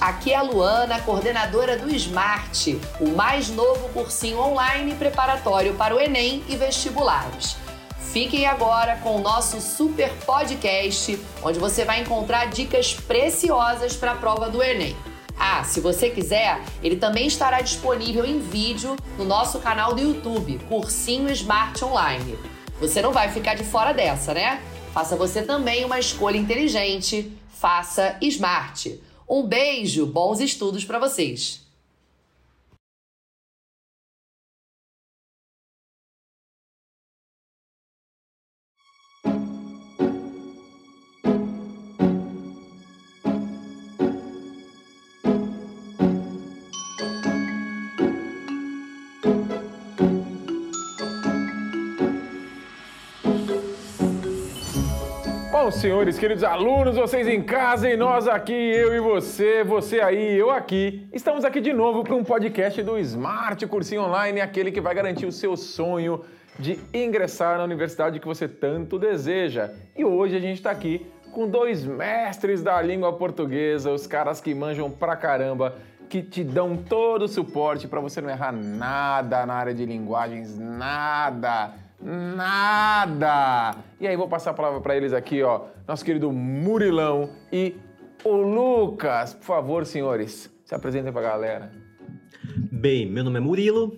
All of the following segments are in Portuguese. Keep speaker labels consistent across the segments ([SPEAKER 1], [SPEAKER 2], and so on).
[SPEAKER 1] Aqui é a Luana, coordenadora do Smart, o mais novo cursinho online preparatório para o Enem e vestibulares. Fiquem agora com o nosso super podcast, onde você vai encontrar dicas preciosas para a prova do Enem. Ah, se você quiser, ele também estará disponível em vídeo no nosso canal do YouTube, Cursinho Smart Online. Você não vai ficar de fora dessa, né? Faça você também uma escolha inteligente faça Smart. Um beijo, bons estudos para vocês!
[SPEAKER 2] Bom, senhores, queridos alunos, vocês em casa e nós aqui, eu e você, você aí, eu aqui. Estamos aqui de novo para um podcast do Smart Cursinho Online, aquele que vai garantir o seu sonho de ingressar na universidade que você tanto deseja. E hoje a gente está aqui com dois mestres da língua portuguesa, os caras que manjam pra caramba, que te dão todo o suporte para você não errar nada na área de linguagens, nada Nada! E aí, vou passar a palavra para eles aqui, ó. Nosso querido Murilão e o Lucas. Por favor, senhores, se apresentem para a galera.
[SPEAKER 3] Bem, meu nome é Murilo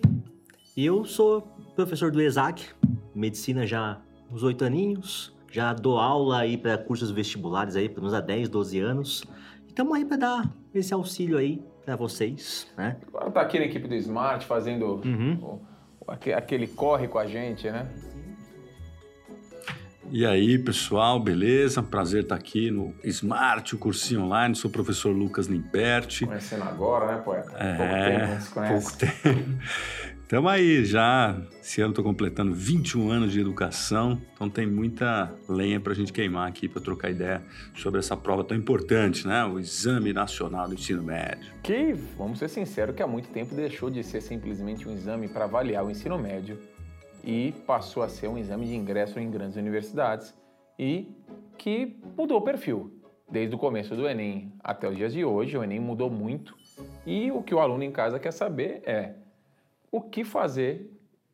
[SPEAKER 3] e eu sou professor do ESAC, medicina já há uns oito aninhos. Já dou aula aí para cursos vestibulares aí, pelo menos há 10, 12 anos. Estamos aí para dar esse auxílio aí para vocês, né?
[SPEAKER 2] Agora tá aqui na equipe do Smart fazendo uhum. o aquele corre com a gente, né?
[SPEAKER 4] E aí, pessoal, beleza? Prazer estar aqui no Smart, o cursinho online. Sou o professor Lucas Nimperti.
[SPEAKER 2] Conhecendo agora, né, poeta?
[SPEAKER 4] É, pouco tempo, pouco tempo. Estamos aí já. Esse ano estou completando 21 anos de educação, então tem muita lenha para a gente queimar aqui para trocar ideia sobre essa prova tão importante, né? O Exame Nacional do Ensino Médio.
[SPEAKER 2] Que, vamos ser sinceros, que há muito tempo deixou de ser simplesmente um exame para avaliar o ensino médio e passou a ser um exame de ingresso em grandes universidades e que mudou o perfil. Desde o começo do Enem até os dias de hoje, o Enem mudou muito e o que o aluno em casa quer saber é o que fazer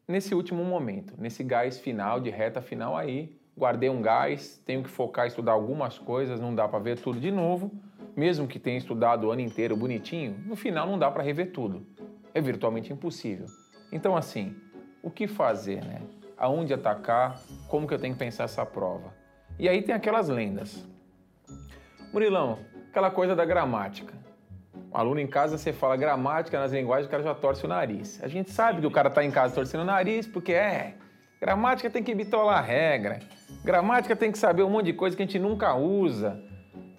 [SPEAKER 2] nesse último momento, nesse gás final, de reta final aí. Guardei um gás, tenho que focar estudar algumas coisas, não dá para ver tudo de novo. Mesmo que tenha estudado o ano inteiro bonitinho, no final não dá para rever tudo. É virtualmente impossível. Então, assim, o que fazer, né? Aonde atacar? Como que eu tenho que pensar essa prova? E aí tem aquelas lendas. Murilão, aquela coisa da gramática. Aluno em casa, você fala gramática nas linguagens, o cara já torce o nariz. A gente sabe que o cara está em casa torcendo o nariz porque é. Gramática tem que bitolar a regra. Gramática tem que saber um monte de coisa que a gente nunca usa.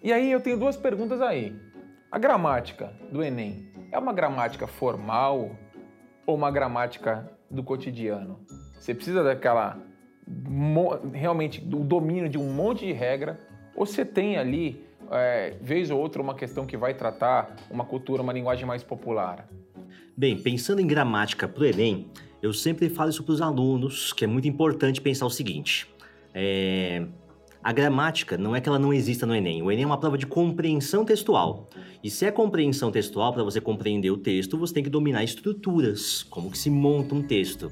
[SPEAKER 2] E aí eu tenho duas perguntas aí. A gramática do Enem é uma gramática formal ou uma gramática do cotidiano. Você precisa daquela realmente do domínio de um monte de regra, ou você tem ali, é, vez ou outra, uma questão que vai tratar uma cultura, uma linguagem mais popular?
[SPEAKER 3] Bem, pensando em gramática para o Enem, eu sempre falo isso para os alunos, que é muito importante pensar o seguinte: é, a gramática não é que ela não exista no Enem. O Enem é uma prova de compreensão textual. E se é compreensão textual, para você compreender o texto, você tem que dominar estruturas, como que se monta um texto.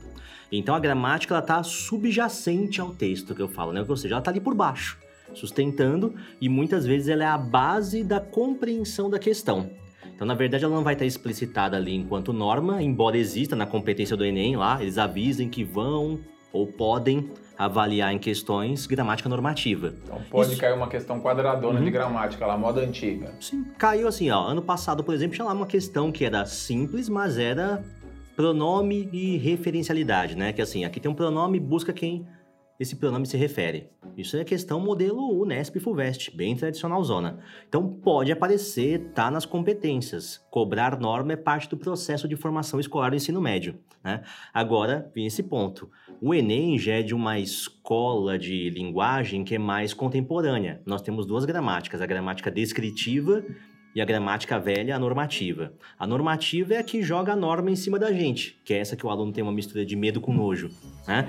[SPEAKER 3] Então a gramática ela está subjacente ao texto que eu falo, né? Ou seja, ela está ali por baixo, sustentando e muitas vezes ela é a base da compreensão da questão. Então, na verdade, ela não vai estar explicitada ali enquanto norma, embora exista na competência do Enem lá, eles avisem que vão ou podem avaliar em questões gramática normativa.
[SPEAKER 2] Então pode Isso... cair uma questão quadradona uhum. de gramática lá, moda antiga.
[SPEAKER 3] Sim, caiu assim, ó. Ano passado, por exemplo, tinha lá uma questão que era simples, mas era pronome e referencialidade, né? Que assim, aqui tem um pronome, busca quem esse pronome se refere. Isso é questão modelo Unesp Fulvestre, bem tradicional zona. Então pode aparecer, tá nas competências. Cobrar norma é parte do processo de formação escolar do ensino médio. Né? Agora, vem esse ponto. O Enem já é de uma escola de linguagem que é mais contemporânea. Nós temos duas gramáticas, a gramática descritiva e a gramática velha, a normativa. A normativa é a que joga a norma em cima da gente, que é essa que o aluno tem uma mistura de medo com nojo. Né?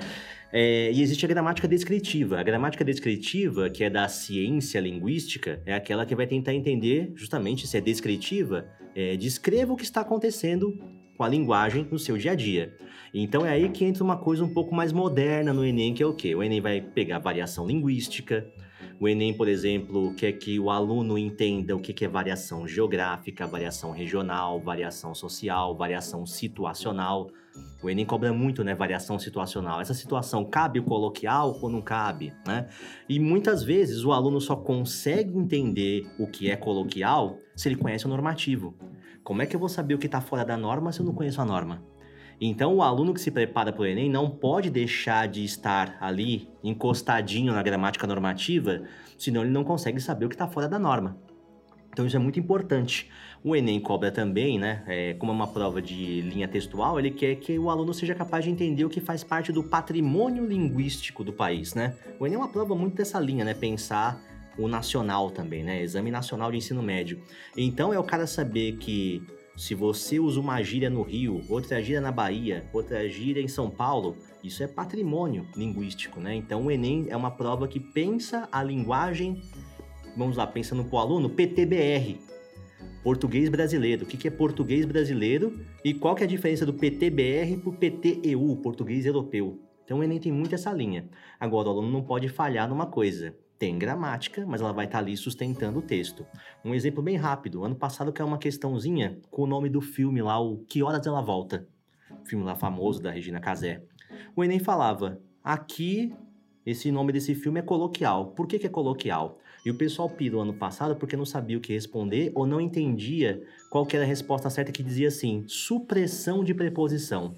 [SPEAKER 3] É, e existe a gramática descritiva. A gramática descritiva, que é da ciência linguística, é aquela que vai tentar entender justamente se é descritiva, é, descreva o que está acontecendo com a linguagem no seu dia a dia. Então é aí que entra uma coisa um pouco mais moderna no Enem, que é o quê? O Enem vai pegar variação linguística, o Enem, por exemplo, quer que o aluno entenda o que é variação geográfica, variação regional, variação social, variação situacional. O Enem cobra muito, né? Variação situacional. Essa situação cabe o coloquial ou não cabe, né? E muitas vezes o aluno só consegue entender o que é coloquial se ele conhece o normativo. Como é que eu vou saber o que está fora da norma se eu não conheço a norma? Então, o aluno que se prepara para o Enem não pode deixar de estar ali encostadinho na gramática normativa, senão ele não consegue saber o que está fora da norma. Então, isso é muito importante. O Enem cobra também, né? É, como é uma prova de linha textual, ele quer que o aluno seja capaz de entender o que faz parte do patrimônio linguístico do país, né? O Enem é uma prova muito dessa linha, né? Pensar o nacional também, né? Exame Nacional de Ensino Médio. Então, é o cara saber que se você usa uma gíria no Rio, outra gíria na Bahia, outra gíria em São Paulo, isso é patrimônio linguístico, né? Então o Enem é uma prova que pensa a linguagem, vamos lá, pensando para o aluno, PTBR, português brasileiro. O que é português brasileiro e qual que é a diferença do PTBR para o PTEU, português europeu? Então o Enem tem muito essa linha. Agora, o aluno não pode falhar numa coisa tem gramática, mas ela vai estar tá ali sustentando o texto. Um exemplo bem rápido. Ano passado caiu uma questãozinha com o nome do filme lá, o Que Horas Ela Volta. filme lá famoso da Regina Casé. O Enem falava, aqui esse nome desse filme é coloquial. Por que, que é coloquial? E o pessoal pirou ano passado porque não sabia o que responder ou não entendia qual era a resposta certa que dizia assim, supressão de preposição.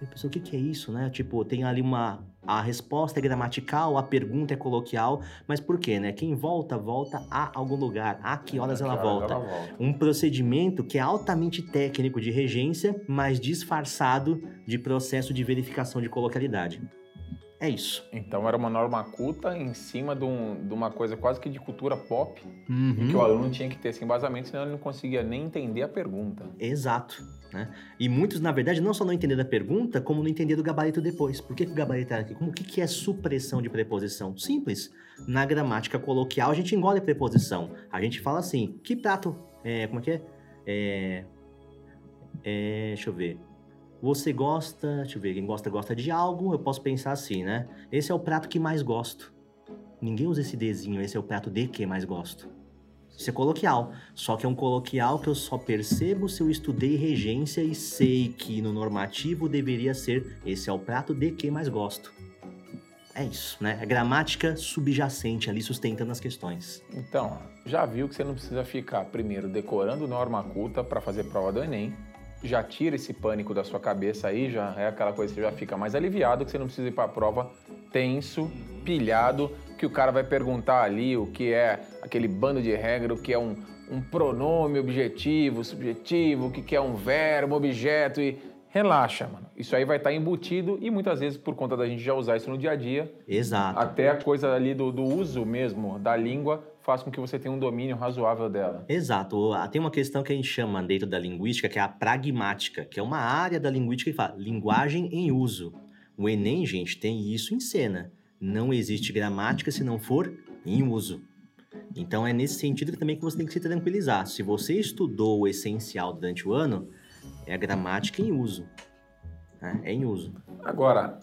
[SPEAKER 3] Eu pensei, o que, que é isso, né? Tipo, tem ali uma. A resposta é gramatical, a pergunta é coloquial, mas por quê, né? Quem volta, volta a algum lugar. A que horas, ela, volta? ela volta? Um procedimento que é altamente técnico de regência, mas disfarçado de processo de verificação de coloquialidade. É isso.
[SPEAKER 2] Então era uma norma culta em cima de, um, de uma coisa quase que de cultura pop, uhum. que o aluno tinha que ter esse embasamento, senão ele não conseguia nem entender a pergunta.
[SPEAKER 3] Exato. Né? E muitos, na verdade, não só não entenderam a pergunta, como não entenderam o gabarito depois. Por que, que o gabarito está aqui? Como, o que, que é supressão de preposição? Simples. Na gramática coloquial, a gente engole preposição. A gente fala assim, que prato... É, como é que é? é? É... Deixa eu ver. Você gosta... Deixa eu ver. Quem gosta, gosta de algo. Eu posso pensar assim, né? Esse é o prato que mais gosto. Ninguém usa esse desenho. Esse é o prato de que mais gosto. Isso é coloquial. Só que é um coloquial que eu só percebo se eu estudei regência e sei que no normativo deveria ser esse é o prato de que mais gosto. É isso, né? É gramática subjacente ali sustentando as questões.
[SPEAKER 2] Então, já viu que você não precisa ficar primeiro decorando norma culta para fazer prova do Enem. Já tira esse pânico da sua cabeça aí, já é aquela coisa que você já fica mais aliviado, que você não precisa ir para a prova tenso, pilhado, que o cara vai perguntar ali o que é aquele bando de regra, o que é um, um pronome objetivo, subjetivo, o que é um verbo, objeto e relaxa, mano. Isso aí vai estar tá embutido e muitas vezes por conta da gente já usar isso no dia a dia.
[SPEAKER 3] Exato.
[SPEAKER 2] Até a coisa ali do, do uso mesmo da língua faz com que você tenha um domínio razoável dela.
[SPEAKER 3] Exato. Tem uma questão que a gente chama dentro da linguística que é a pragmática, que é uma área da linguística que fala linguagem em uso. O Enem, gente, tem isso em cena. Não existe gramática se não for em uso. Então é nesse sentido que também que você tem que se tranquilizar. Se você estudou o essencial durante o ano, é a gramática em uso. Né? É em uso.
[SPEAKER 2] Agora,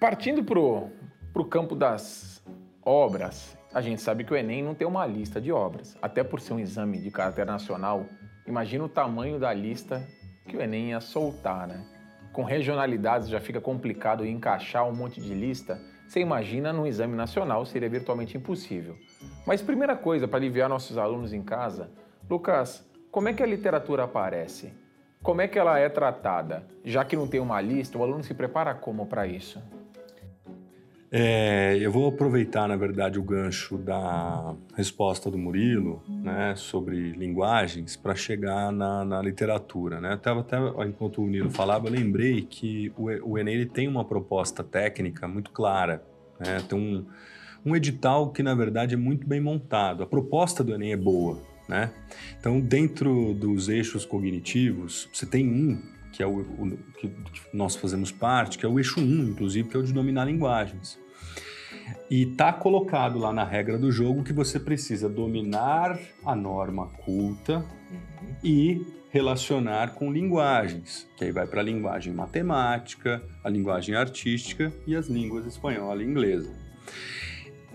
[SPEAKER 2] partindo pro, pro campo das obras, a gente sabe que o Enem não tem uma lista de obras. Até por ser um exame de caráter nacional, imagina o tamanho da lista que o Enem ia soltar, né? Com regionalidades já fica complicado encaixar um monte de lista. Você imagina num exame nacional seria virtualmente impossível. Mas primeira coisa para aliviar nossos alunos em casa, Lucas, como é que a literatura aparece? Como é que ela é tratada? Já que não tem uma lista, o aluno se prepara como para isso?
[SPEAKER 4] É, eu vou aproveitar, na verdade, o gancho da resposta do Murilo né, sobre linguagens para chegar na, na, literatura. Né? Até, até enquanto o Murilo falava, eu lembrei que o, o Enem tem uma proposta técnica muito clara. Né? Tem um, um edital que, na verdade, é muito bem montado. A proposta do Enem é boa. né? Então, dentro dos eixos cognitivos, você tem um que é o, o que nós fazemos parte, que é o eixo 1, inclusive, que é o de dominar linguagens. E tá colocado lá na regra do jogo que você precisa dominar a norma culta uhum. e relacionar com linguagens, que aí vai para a linguagem matemática, a linguagem artística e as línguas espanhola e inglesa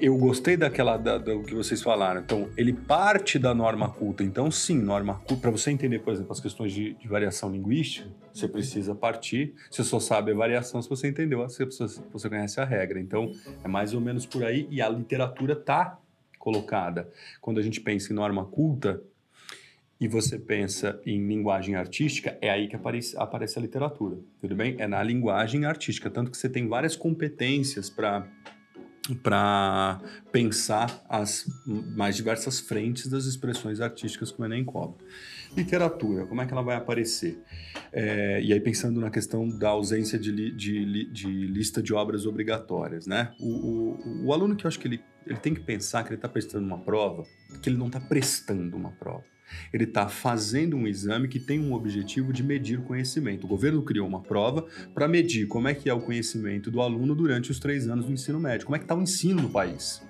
[SPEAKER 4] eu gostei daquela da, do que vocês falaram. Então, ele parte da norma culta. Então, sim, norma culta. Para você entender, por exemplo, as questões de, de, variação linguística, você precisa partir. Você só sabe a variação se você entendeu, você, você conhece a regra. Então, é mais ou menos por aí. E a literatura está colocada. Quando a gente pensa em norma culta e você pensa em linguagem artística, é aí que aparece, aparece a literatura. Tudo bem? É na linguagem artística. Tanto que você tem várias competências para para pensar as mais diversas frentes das expressões artísticas que o Enem cobre. Literatura, como é que ela vai aparecer? É, e aí pensando na questão da ausência de, li, de, de lista de obras obrigatórias, né? O, o, o, aluno que eu acho que ele, ele tem que pensar que ele está prestando uma prova, que ele não está prestando uma prova. Ele está fazendo um exame que tem um objetivo de medir o conhecimento. O governo criou uma prova para medir como é que é o conhecimento do aluno durante os três anos do ensino médio, como é que está o ensino no país.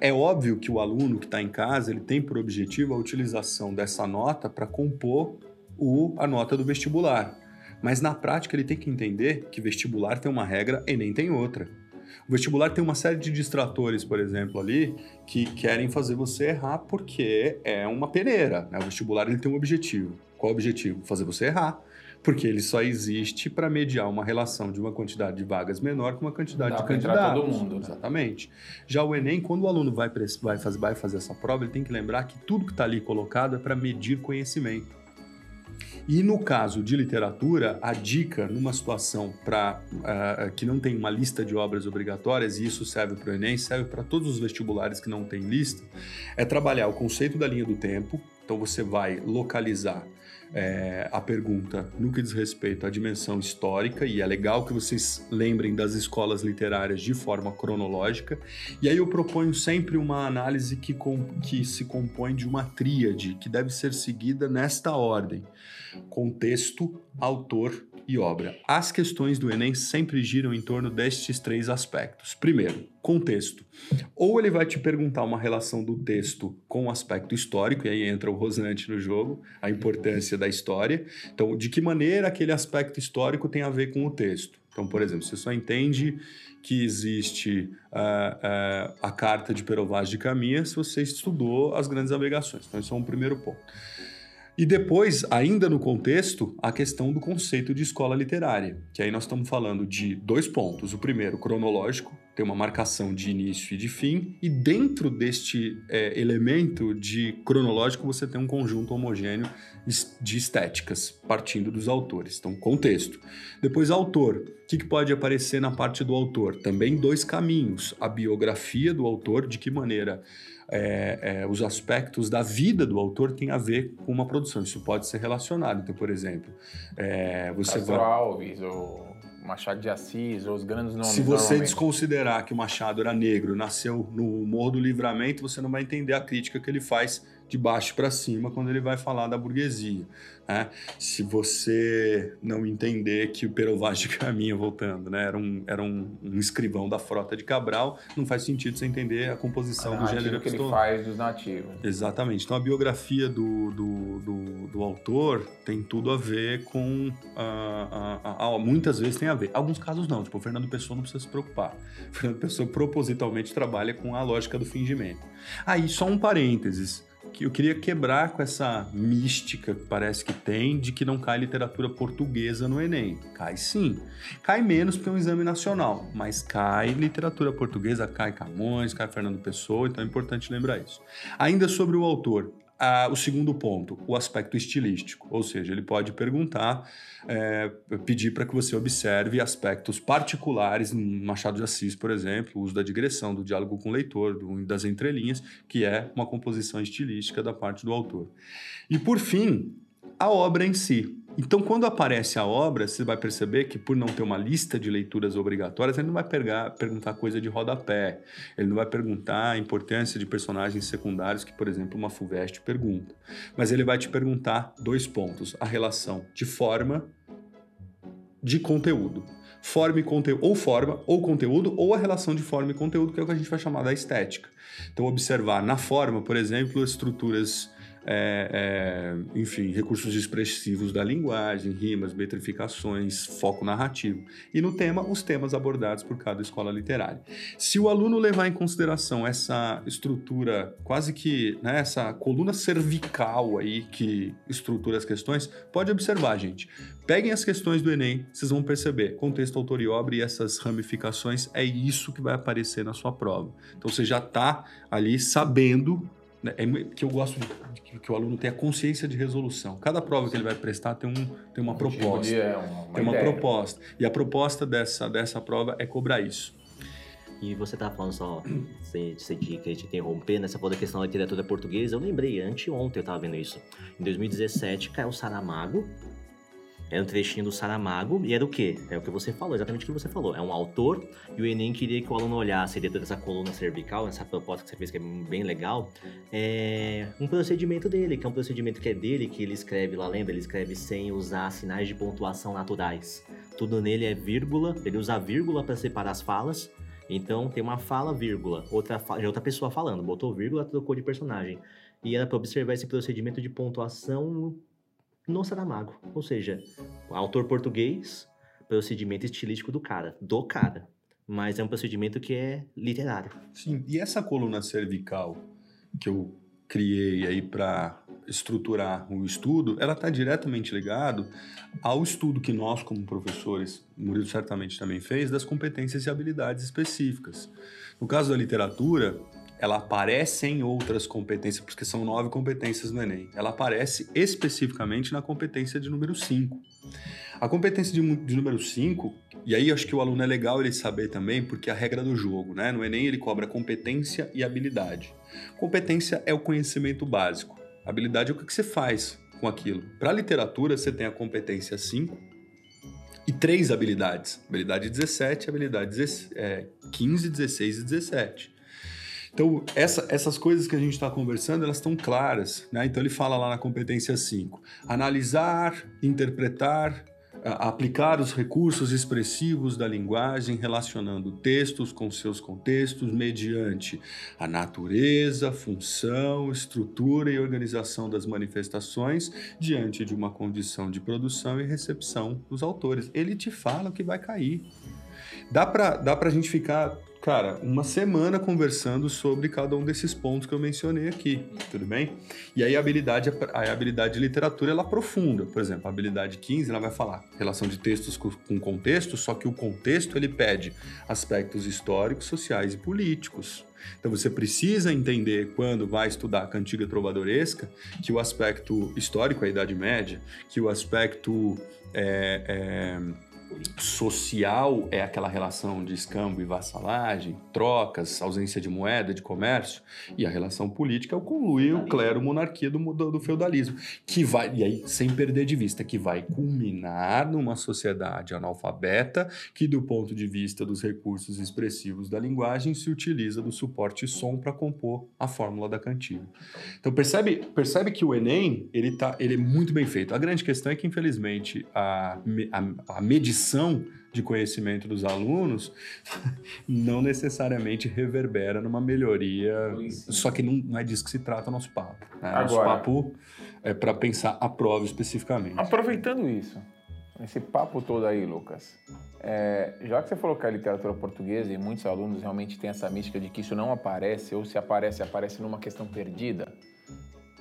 [SPEAKER 4] É óbvio que o aluno que está em casa ele tem por objetivo a utilização dessa nota para compor o, a nota do vestibular. Mas na prática ele tem que entender que vestibular tem uma regra e nem tem outra. O vestibular tem uma série de distratores, por exemplo, ali, que querem fazer você errar porque é uma peneira. Né? O vestibular ele tem um objetivo. Qual é o objetivo? Fazer você errar. Porque ele só existe para mediar uma relação de uma quantidade de vagas menor com uma quantidade Dá de candidatos. todo mundo. Né? Exatamente. Já o Enem, quando o aluno vai, vai, fazer, vai fazer essa prova, ele tem que lembrar que tudo que está ali colocado é para medir conhecimento. E no caso de literatura, a dica numa situação para uh, eh, que não tem uma lista de obras obrigatórias, e isso serve para o Enem, serve para todos os vestibulares que não têm lista, é trabalhar o conceito da linha do tempo. Então você vai localizar é, a pergunta no que diz respeito à dimensão histórica, e é legal que vocês lembrem das escolas literárias de forma cronológica. E aí eu proponho sempre uma análise que, com, que se compõe de uma tríade, que deve ser seguida nesta ordem: contexto, autor e obra. As questões do Enem sempre giram em torno destes três aspectos. Primeiro, contexto. Ou ele vai te perguntar uma relação do texto com o aspecto histórico, e aí entra o Rosante no jogo, a importância da história. Então, de que maneira aquele aspecto histórico tem a ver com o texto? Então, por exemplo, você só entende que existe uh, uh, a carta de Perovage de Caminha se você estudou as grandes navegações. Então, esse é um primeiro ponto. E depois, ainda no contexto, a questão do conceito de escola literária, que aí nós estamos falando de dois pontos. O primeiro, cronológico, tem uma marcação de início e de fim, e dentro deste é, elemento de cronológico você tem um conjunto homogêneo de estéticas, partindo dos autores. Então, contexto. Depois, autor. O que, que pode aparecer na parte do autor? Também dois caminhos. A biografia do autor, de que maneira é, é, os aspectos da vida do autor têm a ver com uma produção. Isso pode ser relacionado. Então, por exemplo, é, você
[SPEAKER 2] Castro vai... Alves ou Machado de Assis ou os grandes nomes.
[SPEAKER 4] Se você desconsiderar que o Machado era negro, nasceu no Morro do Livramento, você não vai entender a crítica que ele faz de baixo para cima quando ele vai falar da burguesia. Né? Se você não entender que o Perovage de Caminha, voltando, né, era, um, era um, um, escrivão da frota de Cabral, não faz sentido você entender a composição a do gênero
[SPEAKER 2] que ele faz dos nativos.
[SPEAKER 4] Exatamente. Então a biografia do, do, do, do autor tem tudo a ver com. A, a, a, muitas vezes tem a ver. Alguns casos não. Tipo, o Fernando Pessoa não precisa se preocupar. O Fernando Pessoa propositalmente trabalha com a lógica do fingimento. Aí, só um parênteses que eu queria quebrar com essa mística que parece que tem de que não cai literatura portuguesa no Enem. Cai sim. Cai menos porque é um exame nacional, mas cai literatura portuguesa, cai Camões, cai Fernando Pessoa, então é importante lembrar isso. Ainda sobre o autor, ah, o segundo ponto, o aspecto estilístico, ou seja, ele pode perguntar, é, pedir para que você observe aspectos particulares, no Machado de Assis, por exemplo, o uso da digressão, do diálogo com o leitor, do, das entrelinhas, que é uma composição estilística da parte do autor. E por fim, a obra em si. Então, quando aparece a obra, você vai perceber que, por não ter uma lista de leituras obrigatórias, ele não vai pegar, perguntar coisa de rodapé, ele não vai perguntar a importância de personagens secundários, que, por exemplo, uma FUVEST pergunta. Mas ele vai te perguntar dois pontos: a relação de forma de conteúdo. Forma e conteúdo, ou forma, ou conteúdo, ou a relação de forma e conteúdo, que é o que a gente vai chamar da estética. Então, observar na forma, por exemplo, estruturas é, é, enfim, recursos expressivos da linguagem, rimas, metrificações, foco narrativo. E no tema, os temas abordados por cada escola literária. Se o aluno levar em consideração essa estrutura, quase que né, essa coluna cervical aí que estrutura as questões, pode observar, gente. Peguem as questões do Enem, vocês vão perceber. Contexto, autor e obra e essas ramificações, é isso que vai aparecer na sua prova. Então você já está ali sabendo é, que eu gosto de, que, que, o aluno tenha consciência de resolução. Cada prova que ele vai prestar tem, um, tem uma proposta. É uma, uma tem uma ideia. proposta. E a proposta dessa, dessa prova é cobrar isso.
[SPEAKER 3] E você tá falando só, sem, sem que a gente interromper, nessa né? da questão da literatura portuguesa, eu lembrei, anteontem eu tava vendo isso. Em 2017, caiu Saramago, era um trechinho do Saramago e era o quê? É o que você falou, exatamente o que você falou. É um autor e o Enem queria que o aluno olhasse dentro dessa coluna cervical, essa proposta que você fez que é bem legal, é um procedimento dele, que é um procedimento que é dele, que ele escreve lá, lembra? Ele escreve sem usar sinais de pontuação naturais. Tudo nele é vírgula, ele usa vírgula para separar as falas. Então tem uma fala, vírgula, outra, outra pessoa falando, botou vírgula, trocou de personagem. E era para observar esse procedimento de pontuação no Saramago. Ou seja, autor português, procedimento estilístico do cara, do cara. Mas é um procedimento que é literário.
[SPEAKER 4] Sim, e essa coluna cervical que eu criei aí para estruturar o estudo, ela está diretamente ligado ao estudo que nós, como professores, Murilo certamente também fez, das competências e habilidades específicas. No caso da literatura, ela aparece em outras competências, porque são nove competências no Enem. Ela aparece especificamente na competência de número 5. A competência de, de número 5, e aí acho que o aluno é legal ele saber também, porque é a regra do jogo, né? No Enem ele cobra competência e habilidade. Competência é o conhecimento básico. Habilidade é o que você faz com aquilo. Para literatura, você tem a competência 5 e três habilidades. Habilidade 17, habilidade 15, 16 e 17. Então, essa, essas coisas que a gente está conversando, elas estão claras. Né? Então, ele fala lá na competência 5: analisar, interpretar, aplicar os recursos expressivos da linguagem, relacionando textos com seus contextos, mediante a natureza, função, estrutura e organização das manifestações, diante de uma condição de produção e recepção dos autores. Ele te fala o que vai cair. Dá para dá a gente ficar cara, uma semana conversando sobre cada um desses pontos que eu mencionei aqui, tudo bem? E aí a habilidade, a habilidade de literatura, ela aprofunda. Por exemplo, a habilidade 15, ela vai falar relação de textos com contexto, só que o contexto, ele pede aspectos históricos, sociais e políticos. Então você precisa entender, quando vai estudar a cantiga trovadoresca, que o aspecto histórico é a Idade Média, que o aspecto... É, é, social é aquela relação de escambo e vassalagem, trocas, ausência de moeda, de comércio, e a relação política é o conluio, o clero, monarquia do, do, do, feudalismo, que vai, e aí, sem perder de vista, que vai culminar numa sociedade analfabeta que, do ponto de vista dos recursos expressivos da linguagem, se utiliza do suporte som para compor a fórmula da cantiga. Então, percebe, percebe que o Enem, ele, tá, ele é muito bem feito. A grande questão é que, infelizmente, a, a, a medição aquisição de conhecimento dos alunos não necessariamente reverbera numa melhoria. Só que não, não, é disso que se trata o nosso papo. Né? Agora, nosso papo é para pensar a prova especificamente.
[SPEAKER 2] Aproveitando isso, esse papo todo aí, Lucas, é, já que você falou que a literatura portuguesa e muitos alunos realmente têm essa mística de que isso não aparece, ou se aparece, aparece numa questão perdida.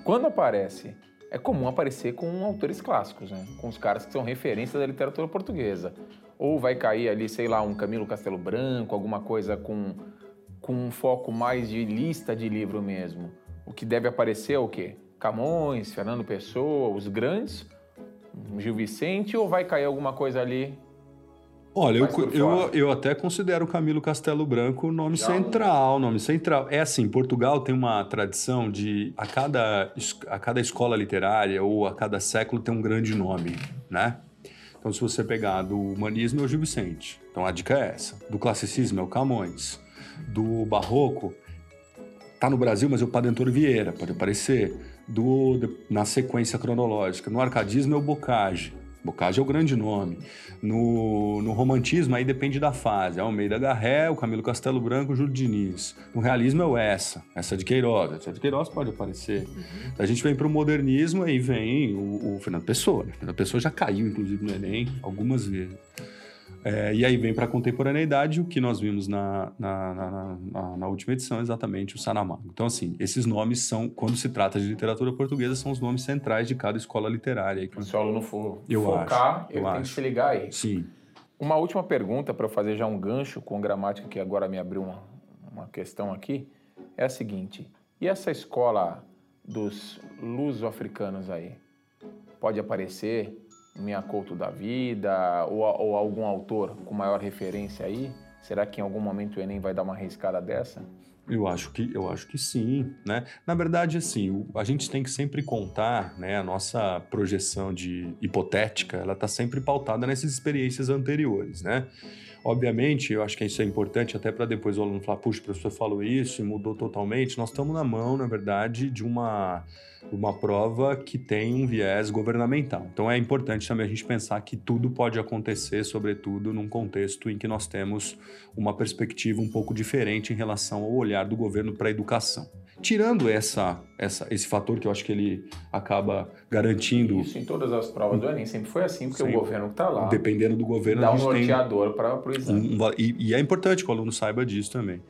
[SPEAKER 2] Quando aparece, é comum aparecer com autores clássicos, né? com os caras que são referências da literatura portuguesa. Ou vai cair ali, sei lá, um Camilo Castelo Branco, alguma coisa com, com um foco mais de lista de livro mesmo. O que deve aparecer é o quê? Camões, Fernando Pessoa, os grandes, Gil Vicente, ou vai cair alguma coisa ali
[SPEAKER 4] Olha, eu, eu, eu, até considero Camilo Castelo Branco o nome Já central, não. nome central. É assim, Portugal tem uma tradição de a cada, a cada escola literária ou a cada século tem um grande nome, né? Então, se você pegar do humanismo é o Gil Vicente. Então, a dica é essa. Do classicismo é o Camões. Do barroco tá no Brasil, mas é o Padre Antônio Vieira, pode aparecer. Do, na sequência cronológica. No arcadismo é o Bocage. Bocage é o grande nome. No, no romantismo, aí depende da fase. É Almeida Garré, o Camilo Castelo Branco, o Júlio Diniz. No realismo é o Essa, essa de Queiroz. Essa de Queiroz pode aparecer. Uhum. A gente vem para o modernismo, aí vem o, o Fernando Pessoa. Né? Fernando Pessoa já caiu, inclusive, no Enem algumas vezes. É, e aí vem para a contemporaneidade o que nós vimos na, na, na, na, na última edição, exatamente, o Saramago. Então, assim, esses nomes são, quando se trata de literatura portuguesa, são os nomes centrais de cada escola literária.
[SPEAKER 2] Que se o aluno for eu focar, acho, ele tem acho. que se ligar aí.
[SPEAKER 4] Sim.
[SPEAKER 2] Uma última pergunta para eu fazer já um gancho com gramática, que agora me abriu uma, uma questão aqui, é a seguinte. E essa escola dos luso-africanos aí? Pode aparecer minha Couto da Vida ou, ou, algum autor com maior referência aí? Será que em algum momento o Enem vai dar uma arriscada dessa?
[SPEAKER 4] Eu acho que, eu acho que sim, né? Na verdade, assim, a gente tem que sempre contar, né? A nossa projeção de hipotética, ela está sempre pautada nessas experiências anteriores, né? Obviamente, eu acho que isso é importante até para depois o aluno falar, puxa, o professor falou isso e mudou totalmente. Nós estamos na mão, na verdade, de uma uma prova que tem um viés governamental. Então é importante também a gente pensar que tudo pode acontecer, sobretudo num contexto em que nós temos uma perspectiva um pouco diferente em relação ao olhar do governo para a educação. Tirando essa, essa, esse fator que eu acho que ele acaba garantindo.
[SPEAKER 2] Isso em todas as provas do Enem sempre foi assim, porque Sim. o governo está lá.
[SPEAKER 4] Dependendo do governo,
[SPEAKER 2] dá um norteador para o exame.
[SPEAKER 4] Um, e, e é importante que o aluno saiba disso também.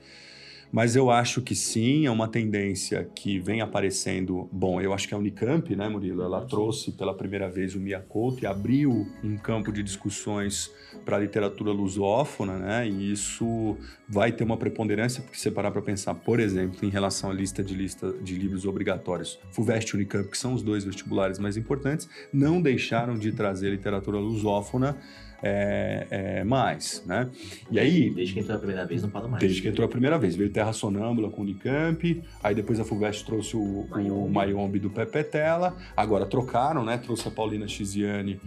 [SPEAKER 4] Mas eu acho que sim, é uma tendência que vem aparecendo. Bom, eu acho que a Unicamp, né, Murilo? Ela trouxe pela primeira vez o Miyakoto e abriu um campo de discussões para a literatura lusófona, né? E isso vai ter uma preponderância, porque se parar para pensar, por exemplo, em relação à lista de lista de livros obrigatórios, FUVEST e Unicamp, que são os dois vestibulares mais importantes, não deixaram de trazer literatura lusófona é, é, mais, né?
[SPEAKER 3] E aí... Desde que entrou a primeira vez, não fala mais.
[SPEAKER 4] Desde que entrou a primeira vez. Veio Terra Sonâmbula com o Unicamp, aí depois a FUVEST trouxe o Mayombe, o do Pepe Tela, agora trocaram, né? Trouxe a Paulina Chiziane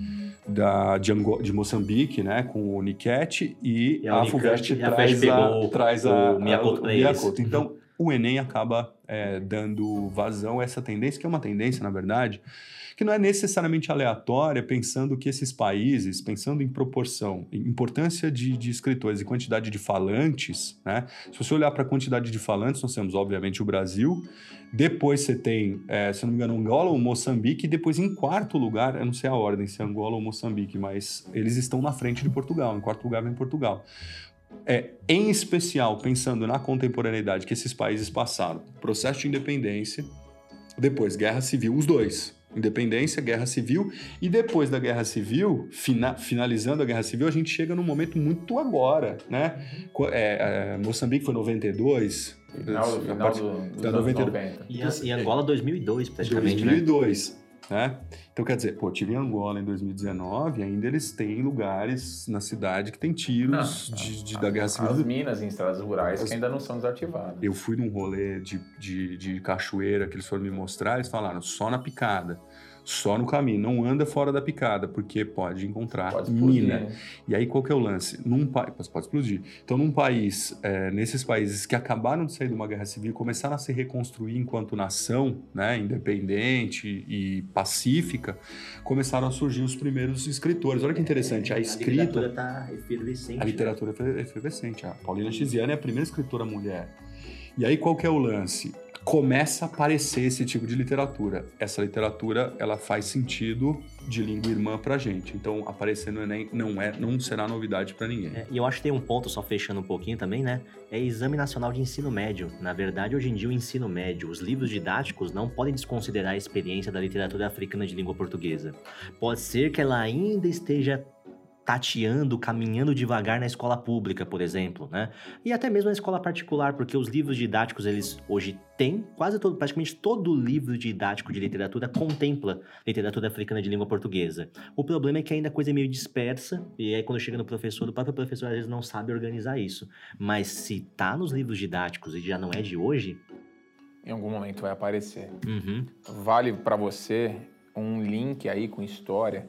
[SPEAKER 4] da, de, Ango, de Moçambique, né? Com o Niket e, e a, a FUVEST traz, a, a, traz a,
[SPEAKER 3] o Miyakoto.
[SPEAKER 4] Então, o Enem acaba é, dando vazão a essa tendência, que é uma tendência, na verdade, que não é necessariamente aleatória, pensando que esses países, pensando em proporção, em importância de, de escritores e quantidade de falantes, né? Se você olhar para a quantidade de falantes, nós temos, obviamente, o Brasil, depois você tem, é, se não me engano, Angola ou Moçambique, e depois em quarto lugar, eu não sei a ordem, se é Angola ou Moçambique, mas eles estão na frente de Portugal, em quarto lugar vem Portugal. É, em especial, pensando na contemporaneidade que esses países passaram, processo de independência, depois guerra civil, os dois, independência, guerra civil, e depois da guerra civil, fina, finalizando a guerra civil, a gente chega num momento muito agora, né? Uhum. É, é, Moçambique foi 92.
[SPEAKER 2] Final, final do, da 92.
[SPEAKER 3] E, e Angola 2002, praticamente,
[SPEAKER 4] 2002. Né? Né? Então, quer dizer, pô, tive em Angola em 2019, ainda eles têm lugares na cidade que tem tiros não, de, de, da Guerra Civil.
[SPEAKER 2] As minas em estradas rurais as, que ainda não são desativadas.
[SPEAKER 4] Eu fui num rolê de, de, de cachoeira que eles foram me mostrar, eles falaram só na picada só no caminho, não anda fora da picada, porque pode encontrar pode mina. Né? E aí qual que é o lance? Num país pode explodir. Então, num país, é, nesses países que acabaram de sair de uma guerra civil, começaram a se reconstruir enquanto nação, né, independente e pacífica, começaram a surgir os primeiros escritores. Olha que interessante, a escrita. A
[SPEAKER 3] literatura está efervescente.
[SPEAKER 4] A literatura é efervescente. A Paulina Chiziane é a primeira escritora mulher. E aí qual que é o lance? Começa a aparecer esse tipo de literatura. Essa literatura, ela faz sentido de língua irmã pra gente. Então, aparecer no Enem não, é, não será novidade para ninguém.
[SPEAKER 3] É, e eu acho que tem um ponto, só fechando um pouquinho também, né? É Exame Nacional de Ensino Médio. Na verdade, hoje em dia, o ensino médio, os livros didáticos não podem desconsiderar a experiência da literatura africana de língua portuguesa. Pode ser que ela ainda esteja tateando, caminhando devagar na escola pública, por exemplo, né? E até mesmo na escola particular, porque os livros didáticos eles hoje têm quase todo, praticamente todo livro didático de literatura contempla literatura africana de língua portuguesa. O problema é que ainda a coisa é meio dispersa e aí quando chega no professor, o próprio professor às vezes não sabe organizar isso. Mas se tá nos livros didáticos e já não é de hoje,
[SPEAKER 2] em algum momento vai aparecer.
[SPEAKER 3] Uhum.
[SPEAKER 2] Vale para você um link aí com história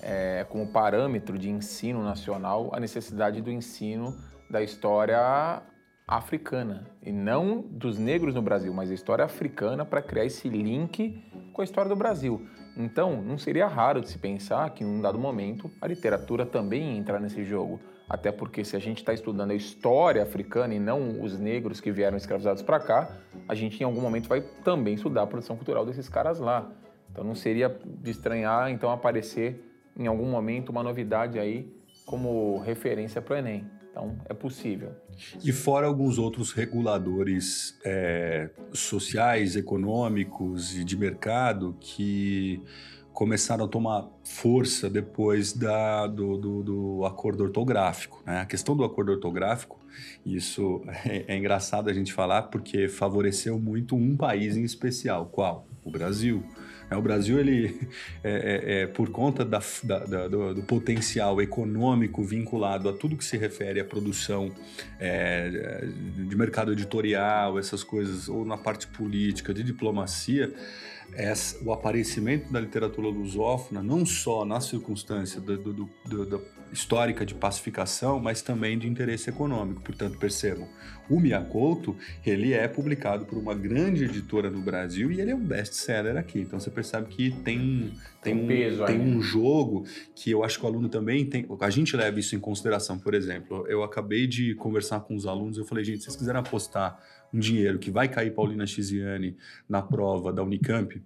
[SPEAKER 2] é, como parâmetro de ensino nacional a necessidade do ensino da história africana e não dos negros no Brasil, mas a história africana para criar esse link com a história do Brasil. Então, não seria raro de se pensar que em um dado momento a literatura também entrar nesse jogo. Até porque se a gente está estudando a história africana e não os negros que vieram escravizados para cá, a gente em algum momento vai também estudar a produção cultural desses caras lá. Então não seria de estranhar então aparecer em algum momento uma novidade aí como referência para o Enem. Então, é possível.
[SPEAKER 4] E fora alguns outros reguladores é, sociais, econômicos e de mercado que começaram a tomar força depois da, do, do, do acordo ortográfico. Né? A questão do acordo ortográfico, isso é, é engraçado a gente falar porque favoreceu muito um país em especial. Qual? O Brasil. É, o Brasil, ele, é, é, é por conta da, da, do, do, potencial econômico vinculado a tudo que se refere à produção é, de mercado editorial, essas coisas, ou na parte política, de diplomacia, essa, o aparecimento da literatura lusófona, não só na circunstância do, do, do, da histórica de pacificação, mas também de interesse econômico. Portanto, percebam, o Miyakoto, ele é publicado por uma grande editora no Brasil e ele é um best-seller aqui. Então, você percebe que tem, tem, um, peso tem um jogo que eu acho que o aluno também tem... A gente leva isso em consideração, por exemplo. Eu acabei de conversar com os alunos, eu falei, gente, se vocês quiserem apostar um dinheiro que vai cair Paulina Chiziane na prova da Unicamp,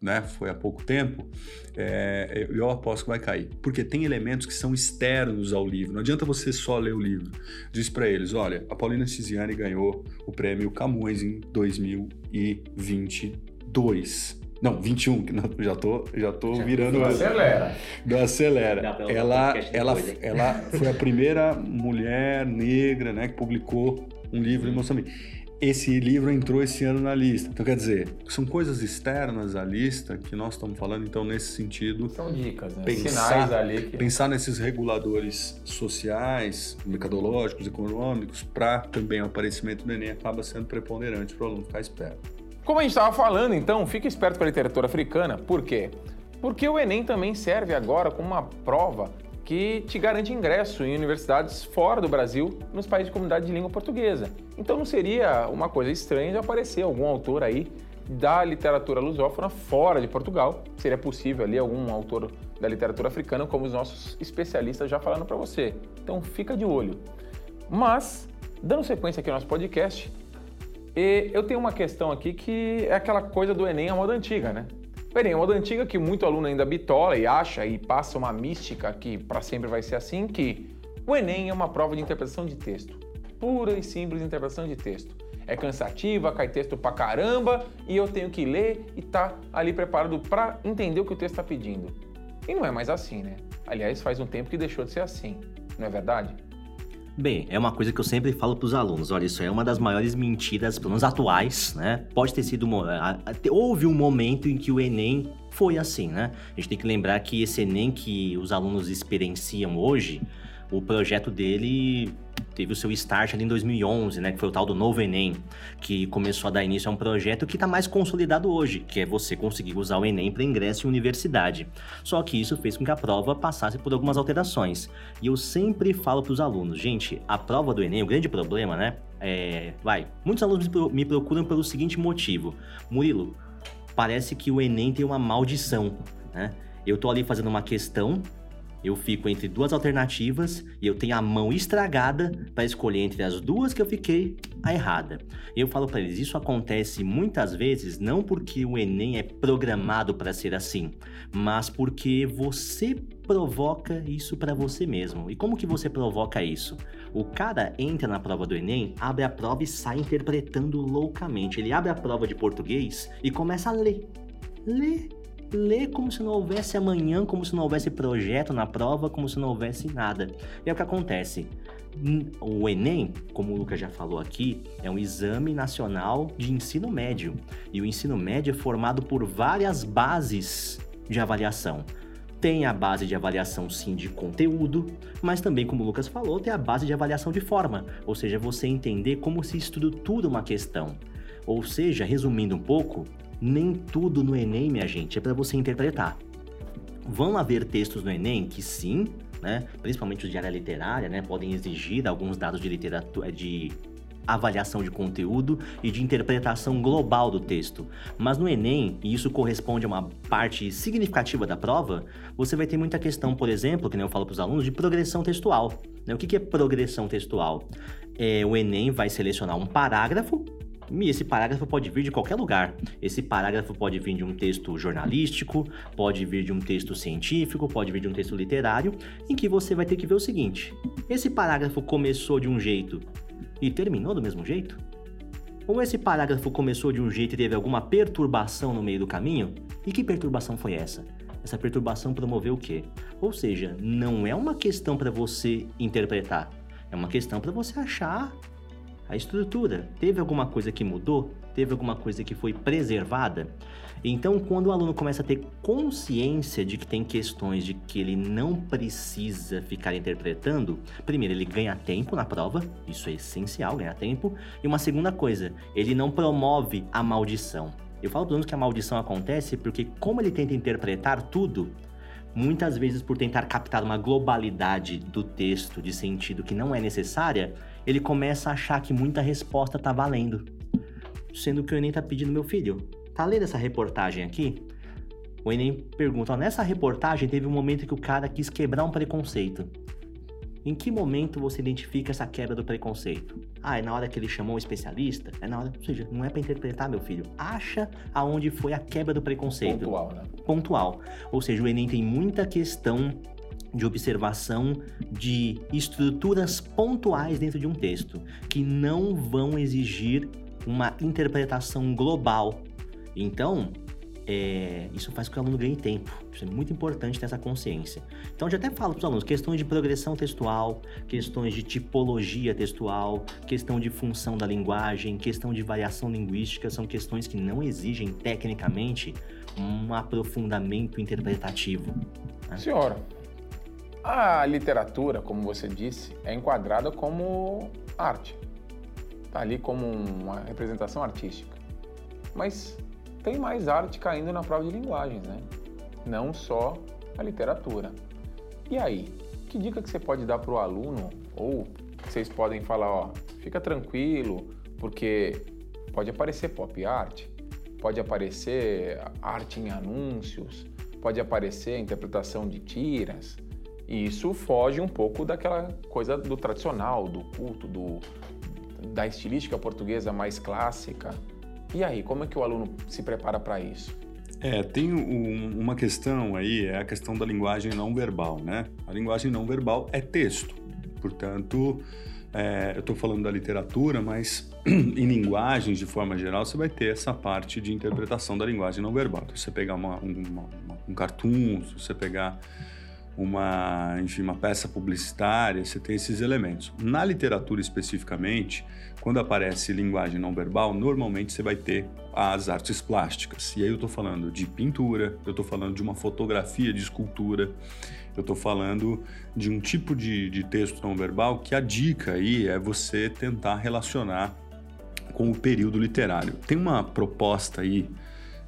[SPEAKER 4] né, foi há pouco tempo, é, eu aposto que vai cair. Porque tem elementos que são externos ao livro. Não adianta você só ler o livro. Diz para eles: olha, a Paulina Ciziane ganhou o prêmio Camões em 2022. Não, 21, já tô, já tô já virando.
[SPEAKER 2] Do acelera.
[SPEAKER 4] Do acelera. Ela, ela, ela foi a primeira mulher negra né, que publicou um livro em Moçambique esse livro entrou esse ano na lista. Então, quer dizer, são coisas externas à lista que nós estamos falando, então, nesse sentido.
[SPEAKER 2] São dicas, né? Pensar, Sinais ali. Que...
[SPEAKER 4] Pensar nesses reguladores sociais, mercadológicos, econômicos, para também o aparecimento do Enem acaba sendo preponderante para o aluno ficar esperto.
[SPEAKER 2] Como a gente estava falando, então, fique esperto com a literatura africana. Por quê? Porque o Enem também serve agora como uma prova que te garante ingresso em universidades fora do Brasil, nos países de comunidade de língua portuguesa. Então não seria uma coisa estranha de aparecer algum autor aí da literatura lusófona fora de Portugal. Seria possível ali algum autor da literatura africana, como os nossos especialistas já falando para você. Então fica de olho. Mas, dando sequência aqui ao nosso podcast, eu tenho uma questão aqui que é aquela coisa do Enem à moda antiga, né? Bem, é uma moda antiga que muito aluno ainda bitola e acha e passa uma mística que para sempre vai ser assim, que o Enem é uma prova de interpretação de texto. Pura e simples interpretação de texto. É cansativa, cai texto pra caramba e eu tenho que ler e tá ali preparado para entender o que o texto está pedindo. E não é mais assim, né? Aliás, faz um tempo que deixou de ser assim, não é verdade?
[SPEAKER 3] Bem, é uma coisa que eu sempre falo para os alunos. Olha, isso é uma das maiores mentiras, pelo menos atuais, né? Pode ter sido. Houve um momento em que o Enem foi assim, né? A gente tem que lembrar que esse Enem que os alunos experienciam hoje, o projeto dele teve o seu start ali em 2011, né, que foi o tal do Novo Enem, que começou a dar início a um projeto que está mais consolidado hoje, que é você conseguir usar o Enem para ingresso em universidade. Só que isso fez com que a prova passasse por algumas alterações. E eu sempre falo para os alunos, gente, a prova do Enem, o grande problema, né, é, vai, muitos alunos me procuram pelo seguinte motivo, Murilo, parece que o Enem tem uma maldição, né? Eu tô ali fazendo uma questão eu fico entre duas alternativas e eu tenho a mão estragada para escolher entre as duas que eu fiquei a errada. Eu falo para eles, isso acontece muitas vezes não porque o Enem é programado para ser assim, mas porque você provoca isso para você mesmo. E como que você provoca isso? O cara entra na prova do Enem, abre a prova e sai interpretando loucamente. Ele abre a prova de português e começa a ler. Ler lê como se não houvesse amanhã, como se não houvesse projeto na prova, como se não houvesse nada. E é o que acontece. O Enem, como o Lucas já falou aqui, é um exame nacional de ensino médio. E o ensino médio é formado por várias bases de avaliação. Tem a base de avaliação, sim, de conteúdo, mas também, como o Lucas falou, tem a base de avaliação de forma, ou seja, você entender como se estrutura uma questão. Ou seja, resumindo um pouco, nem tudo no Enem, minha gente, é para você interpretar. Vão haver textos no Enem que sim, né, principalmente os de área literária, né, podem exigir alguns dados de literatura, de avaliação de conteúdo e de interpretação global do texto. Mas no Enem, e isso corresponde a uma parte significativa da prova, você vai ter muita questão, por exemplo, que nem eu falo para os alunos, de progressão textual. Né? O que é progressão textual? É, o Enem vai selecionar um parágrafo e esse parágrafo pode vir de qualquer lugar. Esse parágrafo pode vir de um texto jornalístico, pode vir de um texto científico, pode vir de um texto literário, em que você vai ter que ver o seguinte: esse parágrafo começou de um jeito e terminou do mesmo jeito? Ou esse parágrafo começou de um jeito e teve alguma perturbação no meio do caminho? E que perturbação foi essa? Essa perturbação promoveu o quê? Ou seja, não é uma questão para você interpretar, é uma questão para você achar a estrutura. Teve alguma coisa que mudou? Teve alguma coisa que foi preservada? Então, quando o aluno começa a ter consciência de que tem questões de que ele não precisa ficar interpretando, primeiro, ele ganha tempo na prova, isso é essencial, ganhar tempo. E uma segunda coisa, ele não promove a maldição. Eu falo para alunos que a maldição acontece porque, como ele tenta interpretar tudo, muitas vezes por tentar captar uma globalidade do texto de sentido que não é necessária, ele começa a achar que muita resposta tá valendo. Sendo que o Enem tá pedindo, meu filho, Tá lendo essa reportagem aqui? O Enem pergunta: ó, nessa reportagem teve um momento que o cara quis quebrar um preconceito. Em que momento você identifica essa quebra do preconceito? Ah, é na hora que ele chamou um especialista? É na hora, ou seja, não é para interpretar, meu filho. Acha aonde foi a quebra do preconceito.
[SPEAKER 2] Pontual, né?
[SPEAKER 3] Pontual. Ou seja, o Enem tem muita questão de observação de estruturas pontuais dentro de um texto que não vão exigir uma interpretação global então, é, isso faz com que o aluno ganhe tempo. Isso é muito importante ter essa consciência. Então, já até falo para os alunos: questões de progressão textual, questões de tipologia textual, questão de função da linguagem, questão de variação linguística, são questões que não exigem tecnicamente um aprofundamento interpretativo.
[SPEAKER 2] Né? Senhora, a literatura, como você disse, é enquadrada como arte. Está ali como uma representação artística. Mas tem mais arte caindo na prova de linguagens, né? Não só a literatura. E aí, que dica que você pode dar para o aluno? Ou vocês podem falar, ó, fica tranquilo, porque pode aparecer pop art, pode aparecer arte em anúncios, pode aparecer interpretação de tiras. E isso foge um pouco daquela coisa do tradicional, do culto, do, da estilística portuguesa mais clássica. E aí, como é que o aluno se prepara para isso?
[SPEAKER 4] É, tem um, uma questão aí, é a questão da linguagem não verbal, né? A linguagem não verbal é texto, portanto, é, eu estou falando da literatura, mas em linguagens, de forma geral, você vai ter essa parte de interpretação da linguagem não verbal. Então, você pegar uma, uma, uma, um cartoon, se você pegar uma, enfim, uma peça publicitária, você tem esses elementos. Na literatura especificamente, quando aparece linguagem não verbal, normalmente você vai ter as artes plásticas. E aí eu estou falando de pintura, eu estou falando de uma fotografia de escultura, eu estou falando de um tipo de, de texto não verbal que a dica aí é você tentar relacionar com o período literário. Tem uma proposta aí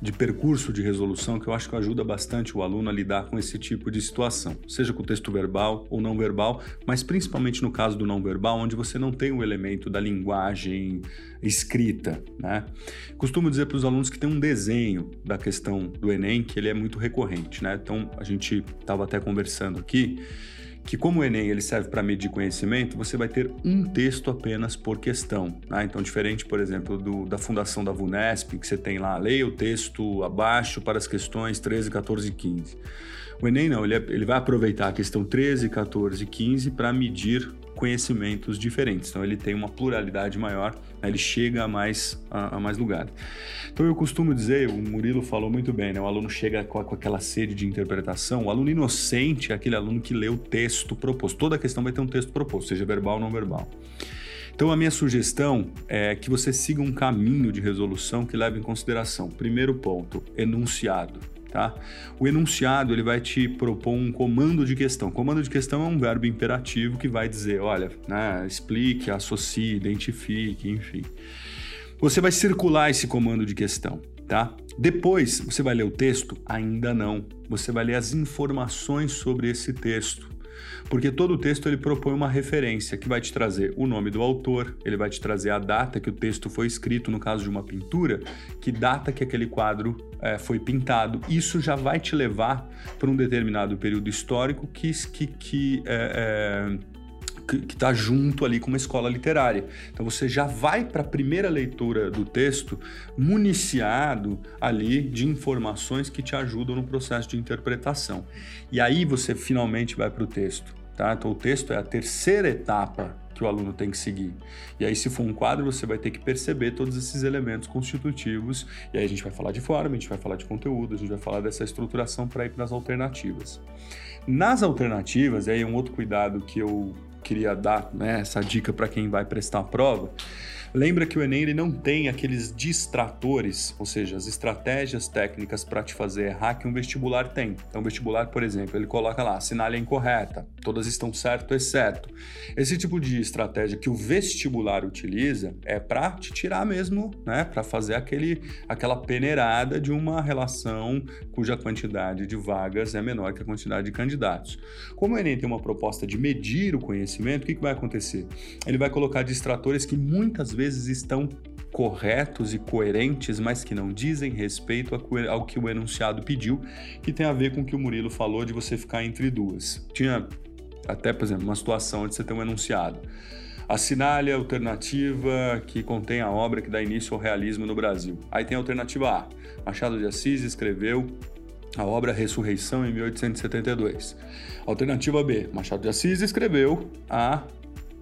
[SPEAKER 4] de percurso de resolução que eu acho que ajuda bastante o aluno a lidar com esse tipo de situação, seja com o texto verbal ou não verbal, mas principalmente no caso do não verbal, onde você não tem o elemento da linguagem escrita. Né? Costumo dizer para os alunos que tem um desenho da questão do Enem que ele é muito recorrente. Né? Então a gente estava até conversando aqui que como o Enem ele serve para medir conhecimento, você vai ter um texto apenas por questão. Né? Então, diferente, por exemplo, do, da fundação da VUNESP, que você tem lá, leia o texto abaixo para as questões 13, 14 e 15. O Enem não, ele, é, ele vai aproveitar a questão 13, 14 e 15 para medir conhecimentos diferentes. Então ele tem uma pluralidade maior, né? ele chega a mais, a, a, mais lugares. Então eu costumo dizer, o Murilo falou muito bem, né? o aluno chega com, com aquela sede de interpretação, o aluno inocente é aquele aluno que lê o texto proposto. Toda questão vai ter um texto proposto, seja verbal ou não verbal. Então, a minha sugestão é que você siga um caminho de resolução que leve em consideração. Primeiro ponto, enunciado. Tá? O enunciado ele vai te propor um comando de questão. Comando de questão é um verbo imperativo que vai dizer, olha, né, explique, associe, identifique, enfim. Você vai circular esse comando de questão, tá? Depois, você vai ler o texto? Ainda não. Você vai ler as informações sobre esse texto porque todo o texto ele propõe uma referência que vai te trazer o nome do autor, ele vai te trazer a data que o texto foi escrito, no caso de uma pintura, que data que aquele quadro é, foi pintado. Isso já vai te levar para um determinado período histórico que, que, que é, é, que está junto ali com uma escola literária. Então você já vai para a primeira leitura do texto municiado ali de informações que te ajudam no processo de interpretação. E aí você finalmente vai para o texto. Tá? Então o texto é a terceira etapa que o aluno tem que seguir. E aí, se for um quadro, você vai ter que perceber todos esses elementos constitutivos. E aí a gente vai falar de forma, a gente vai falar de conteúdo, a gente vai falar dessa estruturação para ir para as alternativas. Nas alternativas, aí um outro cuidado que eu queria dar né, essa dica para quem vai prestar a prova. Lembra que o Enem ele não tem aqueles distratores, ou seja, as estratégias técnicas para te fazer errar que um vestibular tem. Então, o vestibular, por exemplo, ele coloca lá, assinale incorreta, todas estão certo, exceto. Esse tipo de estratégia que o vestibular utiliza é para te tirar mesmo, né, para fazer aquele, aquela peneirada de uma relação cuja quantidade de vagas é menor que a quantidade de candidatos. Como o Enem tem uma proposta de medir o conhecimento, o que, que vai acontecer? Ele vai colocar distratores que muitas vezes estão corretos e coerentes, mas que não dizem respeito ao que o enunciado pediu, que tem a ver com o que o Murilo falou de você ficar entre duas. Tinha até, por exemplo, uma situação onde você tem um enunciado. Assinale a alternativa que contém a obra que dá início ao realismo no Brasil. Aí tem a alternativa A. Machado de Assis escreveu a obra Ressurreição em 1872. Alternativa B. Machado de Assis escreveu a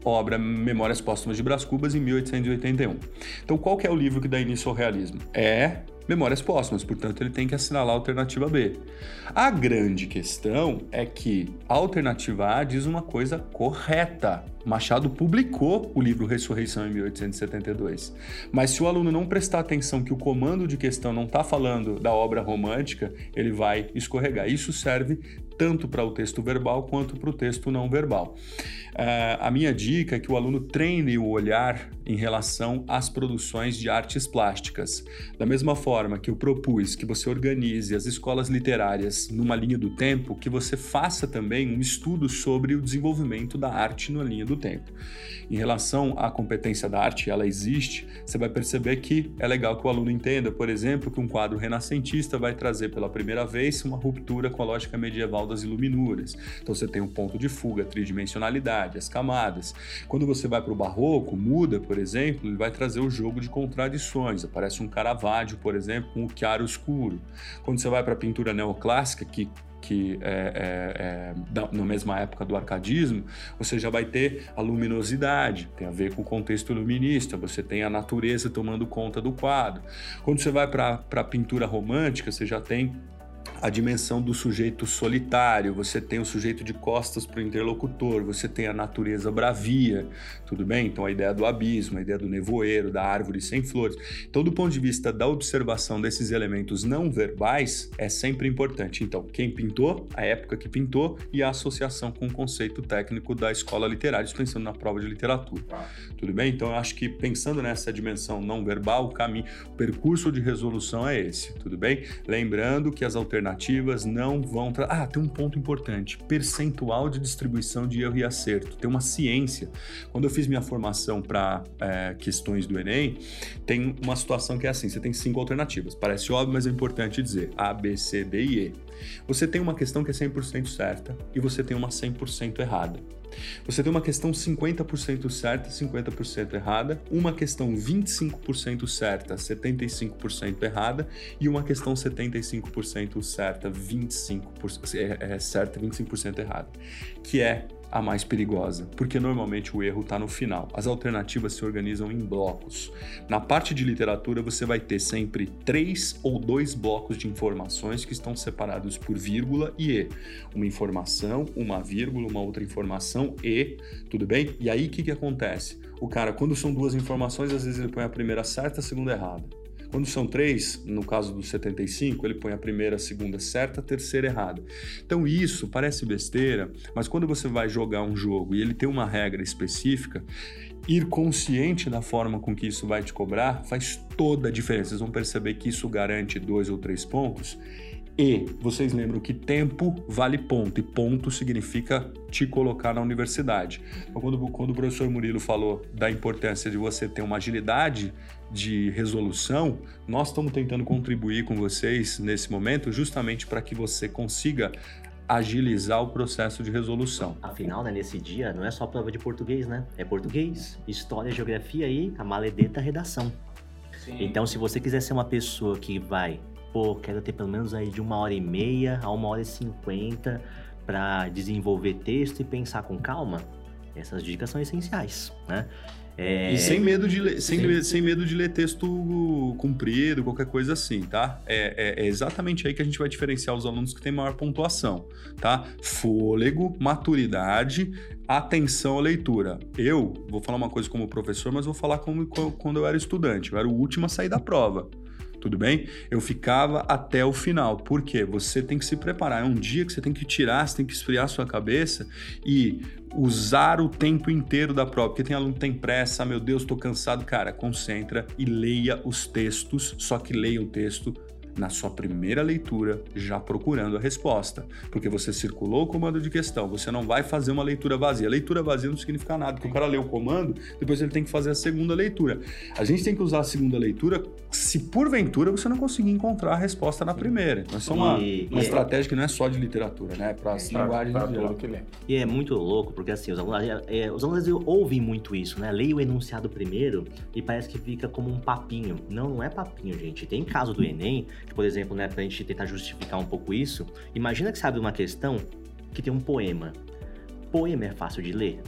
[SPEAKER 4] obra Memórias Póstumas de Brás Cubas, em 1881. Então, qual que é o livro que dá início ao realismo? É Memórias Póstumas, portanto, ele tem que assinalar a alternativa B. A grande questão é que a alternativa A diz uma coisa correta. Machado publicou o livro Ressurreição em 1872. Mas se o aluno não prestar atenção que o comando de questão não está falando da obra romântica, ele vai escorregar. Isso serve tanto para o texto verbal quanto para o texto não verbal. Uh, a minha dica é que o aluno treine o olhar em relação às produções de artes plásticas. Da mesma forma que eu propus que você organize as escolas literárias numa linha do tempo, que você faça também um estudo sobre o desenvolvimento da arte na linha do tempo. Em relação à competência da arte, ela existe, você vai perceber que é legal que o aluno entenda, por exemplo, que um quadro renascentista vai trazer pela primeira vez uma ruptura com a lógica medieval das iluminuras. Então você tem um ponto de fuga, tridimensionalidade, as camadas. Quando você vai para o barroco, muda, por exemplo, ele vai trazer o jogo de contradições. Aparece um Caravaggio, por exemplo, com o chiaro escuro. Quando você vai para a pintura neoclássica, que que é, é, é, na mesma época do arcadismo, você já vai ter a luminosidade, tem a ver com o contexto iluminista, você tem a natureza tomando conta do quadro. Quando você vai para a pintura romântica, você já tem a dimensão do sujeito solitário, você tem o sujeito de costas para o interlocutor, você tem a natureza bravia, tudo bem? Então a ideia do abismo, a ideia do nevoeiro, da árvore sem flores. Então, do ponto de vista da observação desses elementos não verbais, é sempre importante. Então, quem pintou, a época que pintou e a associação com o conceito técnico da escola literária, pensando na prova de literatura. Tudo bem? Então, eu acho que pensando nessa dimensão não verbal, o caminho, o percurso de resolução é esse, tudo bem? Lembrando que as alternativas não vão. Tra... Ah, tem um ponto importante: percentual de distribuição de erro e acerto. Tem uma ciência. Quando eu fiz minha formação para é, questões do Enem, tem uma situação que é assim: você tem cinco alternativas. Parece óbvio, mas é importante dizer: A, B, C, D e E. Você tem uma questão que é 100% certa e você tem uma 100% errada. Você tem uma questão 50% certa, 50% errada, uma questão 25% certa, 75% errada e uma questão 75% certa, 25% é, é certa, 25% errada, que é a mais perigosa, porque normalmente o erro está no final. As alternativas se organizam em blocos. Na parte de literatura, você vai ter sempre três ou dois blocos de informações que estão separados por vírgula e e. Uma informação, uma vírgula, uma outra informação e, tudo bem? E aí o que, que acontece? O cara, quando são duas informações, às vezes ele põe a primeira certa, a segunda errada. Quando são três, no caso do 75, ele põe a primeira, a segunda certa, a terceira errada. Então isso parece besteira, mas quando você vai jogar um jogo e ele tem uma regra específica, ir consciente da forma com que isso vai te cobrar faz toda a diferença. Vocês vão perceber que isso garante dois ou três pontos e vocês lembram que tempo vale ponto, e ponto significa te colocar na universidade. Então, quando, quando o professor Murilo falou da importância de você ter uma agilidade de resolução, nós estamos tentando contribuir com vocês nesse momento justamente para que você consiga agilizar o processo de resolução.
[SPEAKER 3] Afinal, né, nesse dia, não é só prova de português, né? É português, história, geografia e a maledeta redação. Sim. Então, se você quiser ser uma pessoa que vai pô, quero ter pelo menos aí de uma hora e meia a uma hora e cinquenta para desenvolver texto e pensar com calma, essas dicas são essenciais, né?
[SPEAKER 4] É... E sem medo, de ler, sem, sem medo de ler texto comprido, qualquer coisa assim, tá? É, é, é, exatamente aí que a gente vai diferenciar os alunos que têm maior pontuação, tá? Fôlego, maturidade, atenção à leitura. Eu vou falar uma coisa como professor, mas vou falar como quando eu era estudante. Eu era o último a sair da prova tudo bem? Eu ficava até o final. Por quê? Você tem que se preparar. É um dia que você tem que tirar, você tem que esfriar sua cabeça e usar o tempo inteiro da prova. Porque tem aluno que tem pressa, meu Deus, estou cansado. Cara, concentra e leia os textos, só que leia o texto na sua primeira leitura já procurando a resposta, porque você circulou o comando de questão, você não vai fazer uma leitura vazia. Leitura vazia não significa nada, porque o cara lê o comando, depois ele tem que fazer a segunda leitura. A gente tem que usar a segunda leitura se porventura você não conseguir encontrar a resposta na primeira. Então, isso é uma, e, uma e é estratégia é... que não é só de literatura, né? Para as linguagens pra, pra que lê.
[SPEAKER 3] E é muito louco, porque assim, os alunos, é, é, os alunos ouvem muito isso, né? Leia o enunciado primeiro e parece que fica como um papinho. Não, não é papinho, gente. Tem caso do Enem por exemplo, né, pra gente tentar justificar um pouco isso, imagina que você abre uma questão que tem um poema. Poema é fácil de ler?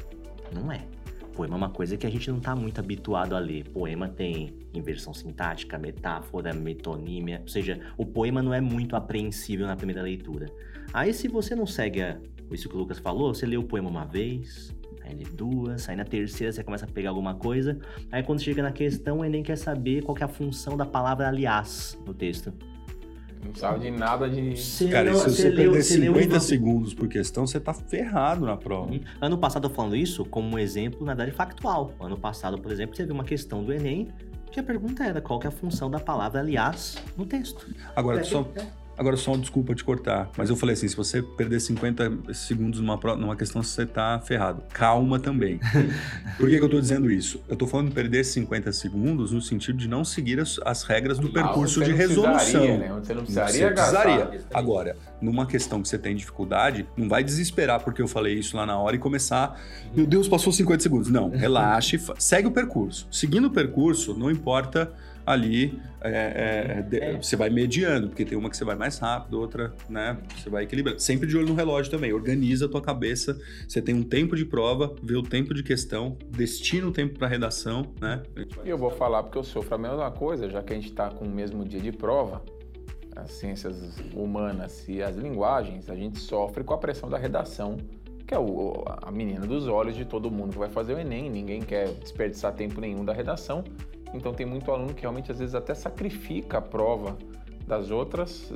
[SPEAKER 3] Não é. Poema é uma coisa que a gente não está muito habituado a ler. Poema tem inversão sintática, metáfora, metonímia, ou seja, o poema não é muito apreensível na primeira leitura. Aí, se você não segue a, isso que o Lucas falou, você lê o poema uma vez, Aí lê duas, aí na terceira você começa a pegar alguma coisa. Aí quando chega na questão, o Enem quer saber qual que é a função da palavra aliás no texto.
[SPEAKER 2] Não sabe de nada de.
[SPEAKER 4] Você Cara, se você, perder leu, 50 leu... segundos por questão, você tá ferrado na prova. Uhum.
[SPEAKER 3] Ano passado, eu falando isso como um exemplo, na verdade, factual. Ano passado, por exemplo, teve uma questão do Enem que a pergunta era qual que é a função da palavra aliás no texto.
[SPEAKER 4] Agora, é, só. É. Agora, só uma desculpa te cortar, mas eu falei assim: se você perder 50 segundos numa, numa questão, você tá ferrado. Calma também. Por que, que eu tô dizendo isso? Eu tô falando de perder 50 segundos no sentido de não seguir as, as regras do percurso de resolução.
[SPEAKER 2] Né? Você não precisaria, você precisaria.
[SPEAKER 4] Agora, numa questão que você tem dificuldade, não vai desesperar porque eu falei isso lá na hora e começar. Meu Deus, passou 50 segundos. Não, relaxe, segue o percurso. Seguindo o percurso, não importa ali é, é, é. você vai mediando, porque tem uma que você vai mais rápido, outra, né? Você vai equilibrando. Sempre de olho no relógio também. Organiza a tua cabeça. Você tem um tempo de prova, vê o tempo de questão, destina o tempo para redação, né?
[SPEAKER 2] E eu vou falar porque eu sofro a mesma coisa, já que a gente está com o mesmo dia de prova. As ciências humanas e as linguagens, a gente sofre com a pressão da redação que é o, a menina dos olhos de todo mundo que vai fazer o Enem, ninguém quer desperdiçar tempo nenhum da redação. Então tem muito aluno que realmente às vezes até sacrifica a prova das outras,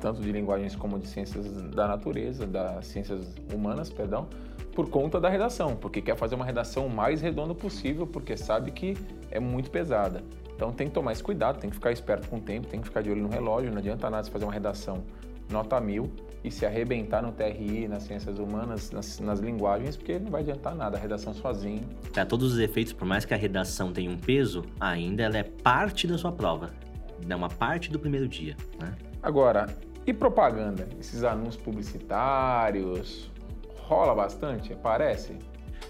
[SPEAKER 2] tanto de linguagens como de ciências da natureza, das ciências humanas, perdão, por conta da redação, porque quer fazer uma redação o mais redonda possível, porque sabe que é muito pesada. Então tem que tomar esse cuidado, tem que ficar esperto com o tempo, tem que ficar de olho no relógio, não adianta nada você fazer uma redação nota mil e se arrebentar no TRI, nas ciências humanas, nas, nas linguagens, porque não vai adiantar nada a redação sozinho.
[SPEAKER 3] Para todos os efeitos, por mais que a redação tenha um peso, ainda ela é parte da sua prova. É uma parte do primeiro dia. Né?
[SPEAKER 2] Agora, e propaganda? Esses anúncios publicitários, rola bastante? Parece?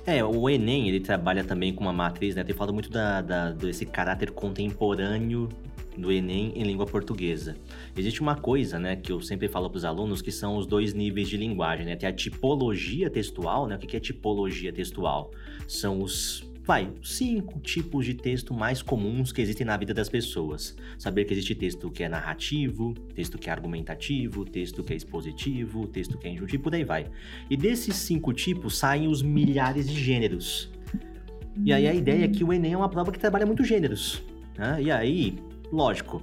[SPEAKER 3] É, o Enem, ele trabalha também com uma matriz, né? Tem falado muito da, da, desse caráter contemporâneo do Enem em língua portuguesa. Existe uma coisa, né, que eu sempre falo para os alunos, que são os dois níveis de linguagem, né? Tem a tipologia textual, né? O que é tipologia textual? São os vai, cinco tipos de texto mais comuns que existem na vida das pessoas. Saber que existe texto que é narrativo, texto que é argumentativo, texto que é expositivo, texto que é injuntivo, por aí vai. E desses cinco tipos saem os milhares de gêneros. E aí a ideia é que o Enem é uma prova que trabalha muito gêneros. Né? E aí, lógico,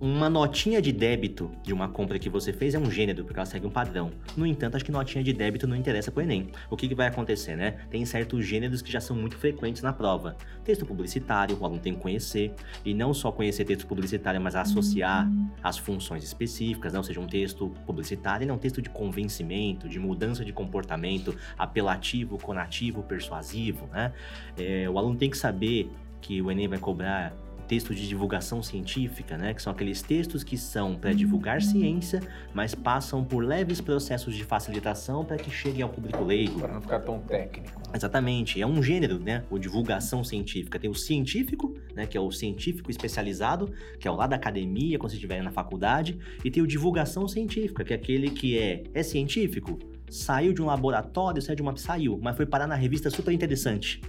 [SPEAKER 3] uma notinha de débito de uma compra que você fez é um gênero, porque ela segue um padrão. No entanto, acho que notinha de débito não interessa para o Enem. O que, que vai acontecer, né? Tem certos gêneros que já são muito frequentes na prova. Texto publicitário, o aluno tem que conhecer, e não só conhecer texto publicitário, mas associar as funções específicas, né? ou seja, um texto publicitário ele é um texto de convencimento, de mudança de comportamento, apelativo, conativo, persuasivo, né? É, o aluno tem que saber que o Enem vai cobrar texto de divulgação científica, né? Que são aqueles textos que são para divulgar ciência, mas passam por leves processos de facilitação para que cheguem ao público leigo.
[SPEAKER 2] Para não ficar tão técnico.
[SPEAKER 3] Exatamente. É um gênero, né? O divulgação científica. Tem o científico, né? Que é o científico especializado, que é o lá da academia, quando você estiver na faculdade. E tem o divulgação científica, que é aquele que é, é científico, saiu de um laboratório, saiu de uma... Saiu, mas foi parar na revista super interessante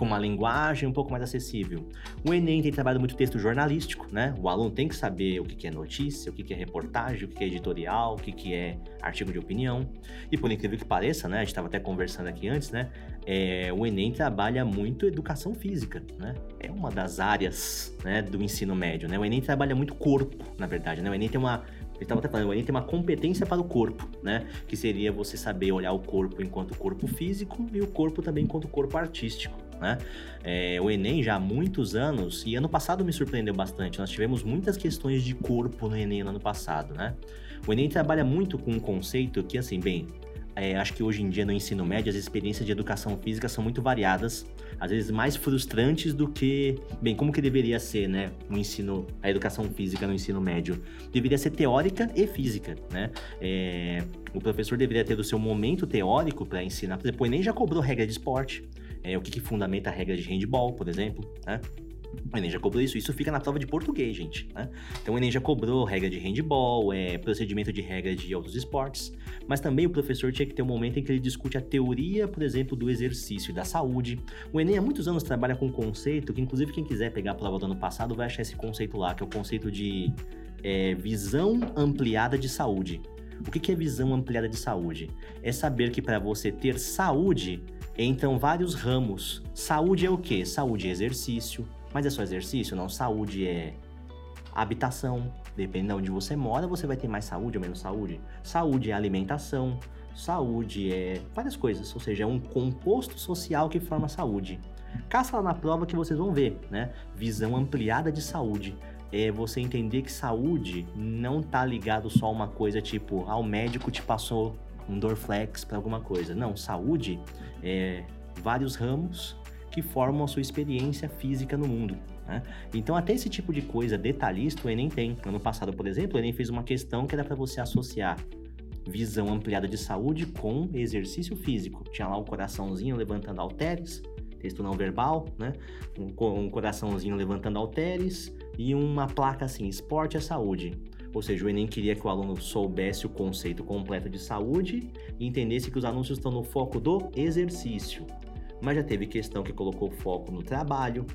[SPEAKER 3] com uma linguagem um pouco mais acessível. O Enem tem trabalhado muito texto jornalístico, né? O aluno tem que saber o que é notícia, o que é reportagem, o que é editorial, o que é artigo de opinião. E por incrível que pareça, né? A gente estava até conversando aqui antes, né? É, o Enem trabalha muito educação física, né? É uma das áreas né, do ensino médio, né? O Enem trabalha muito corpo, na verdade, né? O Enem tem uma ele estava até falando, o Enem tem uma competência para o corpo, né? Que seria você saber olhar o corpo enquanto corpo físico e o corpo também enquanto corpo artístico né? É, o Enem já há muitos anos, e ano passado me surpreendeu bastante, nós tivemos muitas questões de corpo no Enem no ano passado, né? O Enem trabalha muito com um conceito que, assim, bem, é, acho que hoje em dia no ensino médio as experiências de educação física são muito variadas, às vezes mais frustrantes do que, bem, como que deveria ser, né, o ensino, a educação física no ensino médio? Deveria ser teórica e física, né? É, o professor deveria ter o seu momento teórico para ensinar, por exemplo, o Enem já cobrou regra de esporte, é, o que, que, fundamenta a regra de handball, por exemplo, né? O Enem já cobrou isso, isso fica na prova de português, gente, né? Então o Enem já cobrou regra de handball, é, procedimento de regra de outros esportes, mas também o professor tinha que ter um momento em que ele discute a teoria, por exemplo, do exercício e da saúde. O Enem há muitos anos trabalha com um conceito que, inclusive, quem quiser pegar a prova do ano passado vai achar esse conceito lá, que é o conceito de é, visão ampliada de saúde. O que é visão ampliada de saúde? É saber que para você ter saúde, entram vários ramos. Saúde é o quê? Saúde é exercício. Mas é só exercício? Não. Saúde é habitação. Dependendo de onde você mora, você vai ter mais saúde ou menos saúde. Saúde é alimentação. Saúde é várias coisas. Ou seja, é um composto social que forma saúde. Caça lá na prova que vocês vão ver, né? Visão ampliada de saúde. É você entender que saúde não tá ligado só a uma coisa tipo, ah, médico te passou um Dorflex para alguma coisa. Não, saúde é vários ramos que formam a sua experiência física no mundo. Né? Então, até esse tipo de coisa detalhista o Enem tem. Ano passado, por exemplo, o Enem fez uma questão que era para você associar visão ampliada de saúde com exercício físico. Tinha lá o coraçãozinho levantando halteres, texto não verbal, né? Um, um coraçãozinho levantando halteres e uma placa assim: esporte é saúde. Ou seja, o Enem queria que o aluno soubesse o conceito completo de saúde e entendesse que os anúncios estão no foco do exercício. Mas já teve questão que colocou foco no trabalho.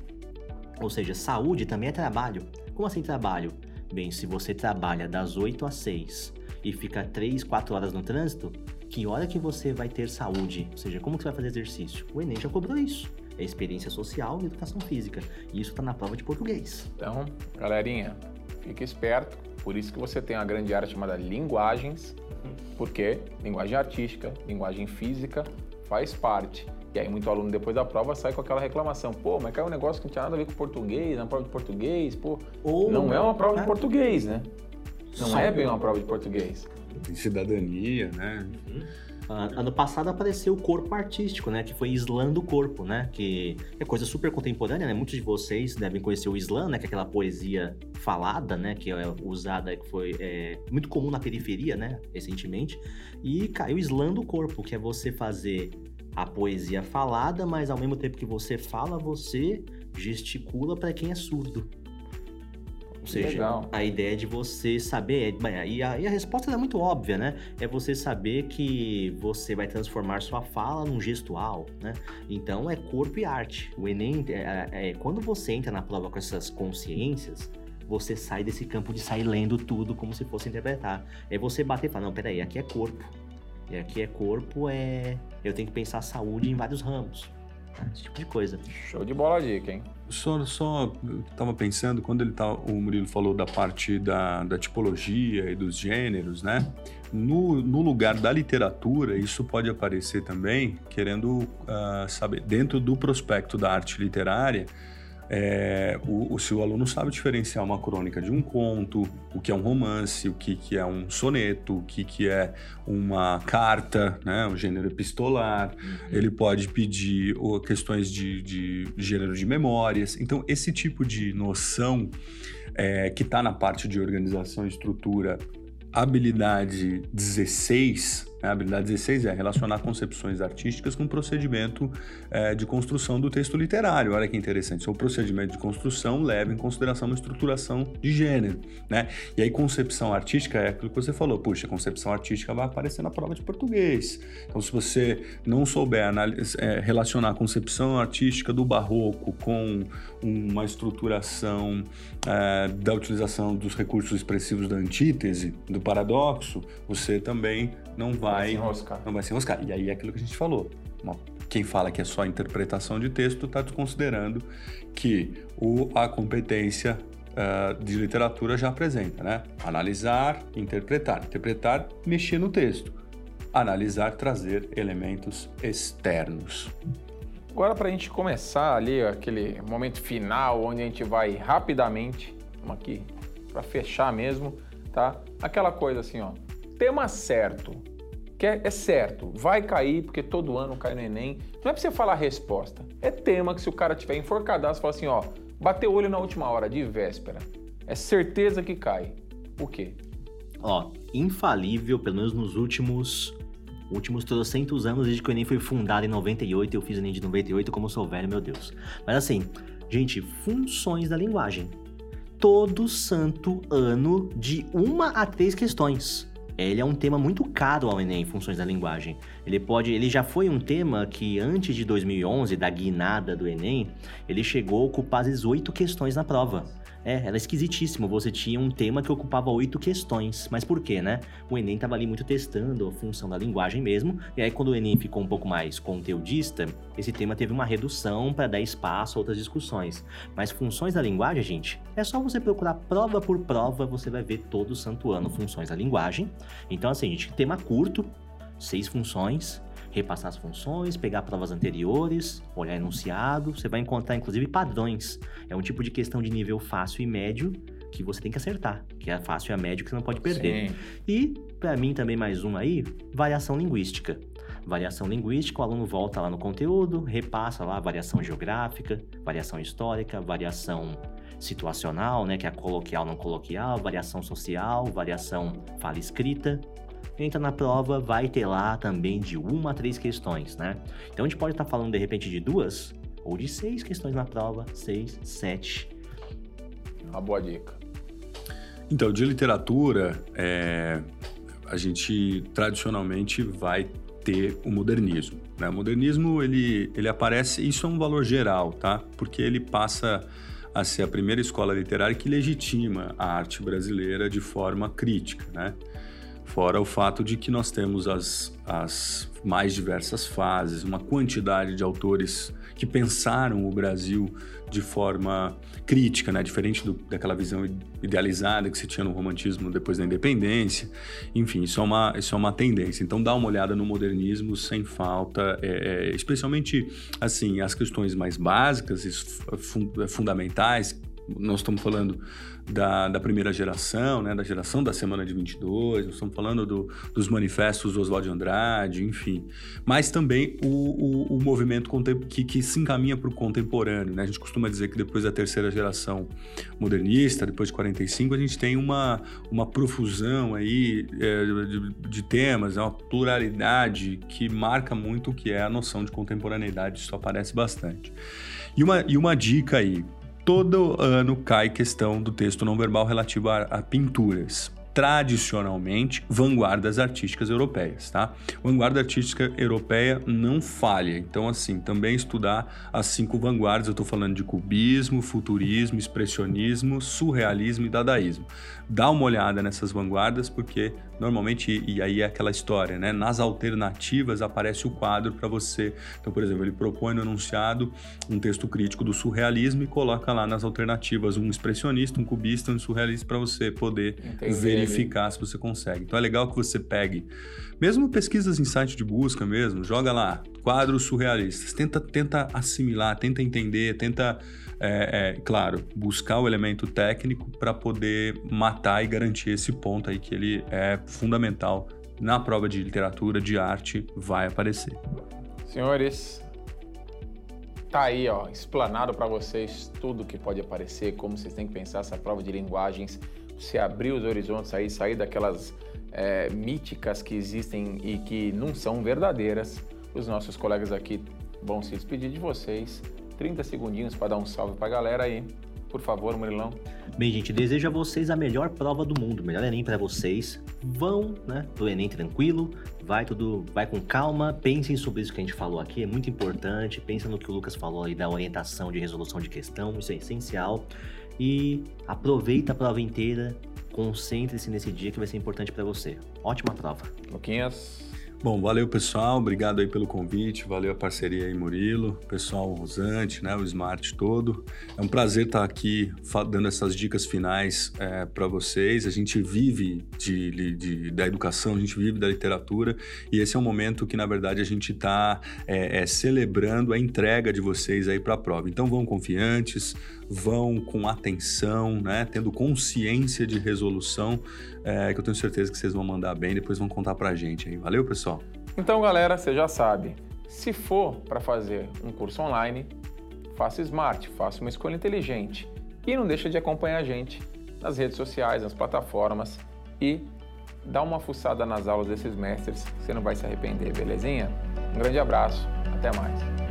[SPEAKER 3] Ou seja, saúde também é trabalho. Como assim trabalho? Bem, se você trabalha das 8 às 6 e fica 3, 4 horas no trânsito, que hora que você vai ter saúde? Ou seja, como que você vai fazer exercício? O Enem já cobrou isso. É experiência social e educação física. E isso está na prova de português.
[SPEAKER 2] Então, galerinha, fique esperto por isso que você tem uma grande área chamada linguagens, porque linguagem artística, linguagem física faz parte. E aí muito aluno depois da prova sai com aquela reclamação, pô, mas caiu um negócio que não tinha nada a ver com português, na prova de português, pô. Ou não, é uma prova de é. português, né? Não é bem uma prova de português.
[SPEAKER 4] Tem cidadania, né?
[SPEAKER 3] Uhum. Uh, ano passado apareceu o corpo artístico, né? Que foi Islã do corpo, né? Que é coisa super contemporânea, né? Muitos de vocês devem conhecer o Islã, né? Que é aquela poesia falada, né? Que é usada, que foi é, muito comum na periferia, né? Recentemente. E caiu Islã do corpo, que é você fazer a poesia falada, mas ao mesmo tempo que você fala, você gesticula para quem é surdo. Ou seja, Legal. a ideia de você saber. E a, e a resposta é muito óbvia, né? É você saber que você vai transformar sua fala num gestual, né? Então é corpo e arte. O Enem, é, é, é, quando você entra na prova com essas consciências, você sai desse campo de sair lendo tudo como se fosse interpretar. É você bater e falar: não, peraí, aqui é corpo. E aqui é corpo, é. Eu tenho que pensar saúde em vários ramos. Esse tipo de coisa.
[SPEAKER 2] Show de bola a dica, hein?
[SPEAKER 4] Só, só estava pensando, quando ele tá, o Murilo falou da parte da, da tipologia e dos gêneros, né? No, no lugar da literatura, isso pode aparecer também, querendo uh, saber, dentro do prospecto da arte literária, é, o, o, se o aluno sabe diferenciar uma crônica de um conto, o que é um romance, o que, que é um soneto, o que, que é uma carta, né, o gênero epistolar, uhum. ele pode pedir questões de, de gênero de memórias. Então, esse tipo de noção é, que está na parte de organização e estrutura, habilidade 16, a habilidade 16 é relacionar concepções artísticas com o procedimento é, de construção do texto literário. Olha que interessante. O procedimento de construção leva em consideração uma estruturação de gênero, né? E aí, concepção artística é aquilo que você falou. Puxa, concepção artística vai aparecer na prova de português. Então, se você não souber é, relacionar a concepção artística do barroco com uma estruturação é, da utilização dos recursos expressivos da antítese, do paradoxo, você também não vai vai, se enroscar. Não vai se enroscar. E aí é aquilo que a gente falou. Quem fala que é só interpretação de texto está desconsiderando que o, a competência uh, de literatura já apresenta, né? Analisar, interpretar. Interpretar, mexer no texto. Analisar, trazer elementos externos.
[SPEAKER 2] Agora, para a gente começar ali, aquele momento final, onde a gente vai rapidamente, vamos aqui, para fechar mesmo, tá? Aquela coisa assim, ó, tema certo, que é, é, certo, vai cair, porque todo ano cai no Enem. Não é pra você falar a resposta. É tema que se o cara tiver enforcadaço, fala assim, ó, bateu o olho na última hora, de véspera. É certeza que cai. O quê?
[SPEAKER 3] Ó, infalível, pelo menos nos últimos últimos 300 anos, desde que o Enem foi fundado em 98, eu fiz o Enem de 98, como sou velho, meu Deus. Mas assim, gente, funções da linguagem. Todo santo ano, de uma a três questões ele é um tema muito caro ao Enem, funções da linguagem. Ele pode, ele já foi um tema que antes de 2011, da guinada do Enem, ele chegou a ocupar as oito questões na prova. É, era esquisitíssimo. Você tinha um tema que ocupava oito questões. Mas por quê, né? O Enem estava ali muito testando a função da linguagem mesmo. E aí, quando o Enem ficou um pouco mais conteudista, esse tema teve uma redução para dar espaço a outras discussões. Mas funções da linguagem, gente, é só você procurar prova por prova, você vai ver todo santo ano funções da linguagem. Então, assim, gente, tema curto, seis funções repassar as funções, pegar provas anteriores, olhar enunciado, você vai encontrar inclusive padrões. É um tipo de questão de nível fácil e médio que você tem que acertar, que é fácil e a médio que você não pode perder. Sim. E, para mim também mais um aí, variação linguística. Variação linguística, o aluno volta lá no conteúdo, repassa lá variação geográfica, variação histórica, variação situacional, né, que é coloquial não coloquial, variação social, variação fala escrita, entra na prova, vai ter lá também de uma a três questões, né? Então a gente pode estar tá falando de repente de duas ou de seis questões na prova, seis, sete.
[SPEAKER 2] Uma boa dica.
[SPEAKER 4] Então, de literatura, é, a gente tradicionalmente vai ter o modernismo. Né? O modernismo ele, ele aparece, isso é um valor geral, tá? Porque ele passa a ser a primeira escola literária que legitima a arte brasileira de forma crítica, né? Fora o fato de que nós temos as, as mais diversas fases, uma quantidade de autores que pensaram o Brasil de forma crítica, né? diferente do, daquela visão idealizada que se tinha no romantismo depois da independência. Enfim, isso é uma, isso é uma tendência. Então, dá uma olhada no modernismo sem falta, é, é, especialmente assim as questões mais básicas fundamentais. Nós estamos falando da, da primeira geração, né, da geração da Semana de 22, nós estamos falando do, dos manifestos do Oswald de Andrade, enfim. Mas também o, o, o movimento que, que se encaminha para o contemporâneo. Né? A gente costuma dizer que depois da terceira geração modernista, depois de 45, a gente tem uma, uma profusão aí é, de, de temas, é uma pluralidade que marca muito o que é a noção de contemporaneidade, isso aparece bastante. E uma, e uma dica aí, todo ano cai questão do texto não verbal relativo a, a pinturas tradicionalmente vanguardas artísticas europeias, tá? Vanguarda artística europeia não falha. Então, assim, também estudar as cinco vanguardas, eu estou falando de cubismo, futurismo, expressionismo, surrealismo e dadaísmo. Dá uma olhada nessas vanguardas, porque normalmente, e aí é aquela história, né? Nas alternativas aparece o quadro para você. Então, por exemplo, ele propõe no enunciado um texto crítico do surrealismo e coloca lá nas alternativas um expressionista, um cubista, um surrealista para você poder Entendi. verificar se você consegue. Então é legal que você pegue, mesmo pesquisas em site de busca mesmo, joga lá quadros surrealistas, tenta, tenta assimilar, tenta entender, tenta é, é, claro, buscar o elemento técnico para poder matar e garantir esse ponto aí que ele é fundamental na prova de literatura, de arte, vai aparecer.
[SPEAKER 2] Senhores, tá aí, ó, explanado para vocês tudo que pode aparecer, como vocês têm que pensar essa prova de linguagens, se abrir os horizontes aí, sair daquelas é, míticas que existem e que não são verdadeiras. Os nossos colegas aqui vão se despedir de vocês 30 segundinhos para dar um salve para a galera aí. Por favor, Murilão.
[SPEAKER 3] Bem, gente, desejo a vocês a melhor prova do mundo, melhor Enem para vocês. Vão, né, pro Enem tranquilo, vai tudo, vai com calma, pensem sobre isso que a gente falou aqui, é muito importante. Pensa no que o Lucas falou aí da orientação de resolução de questão, isso é essencial. E aproveita a prova inteira, concentre-se nesse dia que vai ser importante para você. Ótima prova.
[SPEAKER 2] Luquinhas.
[SPEAKER 4] Bom, valeu pessoal, obrigado aí pelo convite, valeu a parceria aí Murilo, pessoal Rosante, né, o Smart todo. É um prazer estar aqui dando essas dicas finais é, para vocês. A gente vive de, de, da educação, a gente vive da literatura e esse é um momento que na verdade a gente está é, é, celebrando a entrega de vocês aí para a prova. Então vão confiantes, vão com atenção, né, tendo consciência de resolução, é, que eu tenho certeza que vocês vão mandar bem, depois vão contar para a gente aí. Valeu, pessoal?
[SPEAKER 2] Então, galera, você já sabe, se for para fazer um curso online, faça smart, faça uma escolha inteligente e não deixa de acompanhar a gente nas redes sociais, nas plataformas e dá uma fuçada nas aulas desses mestres, você não vai se arrepender, belezinha? Um grande abraço, até mais.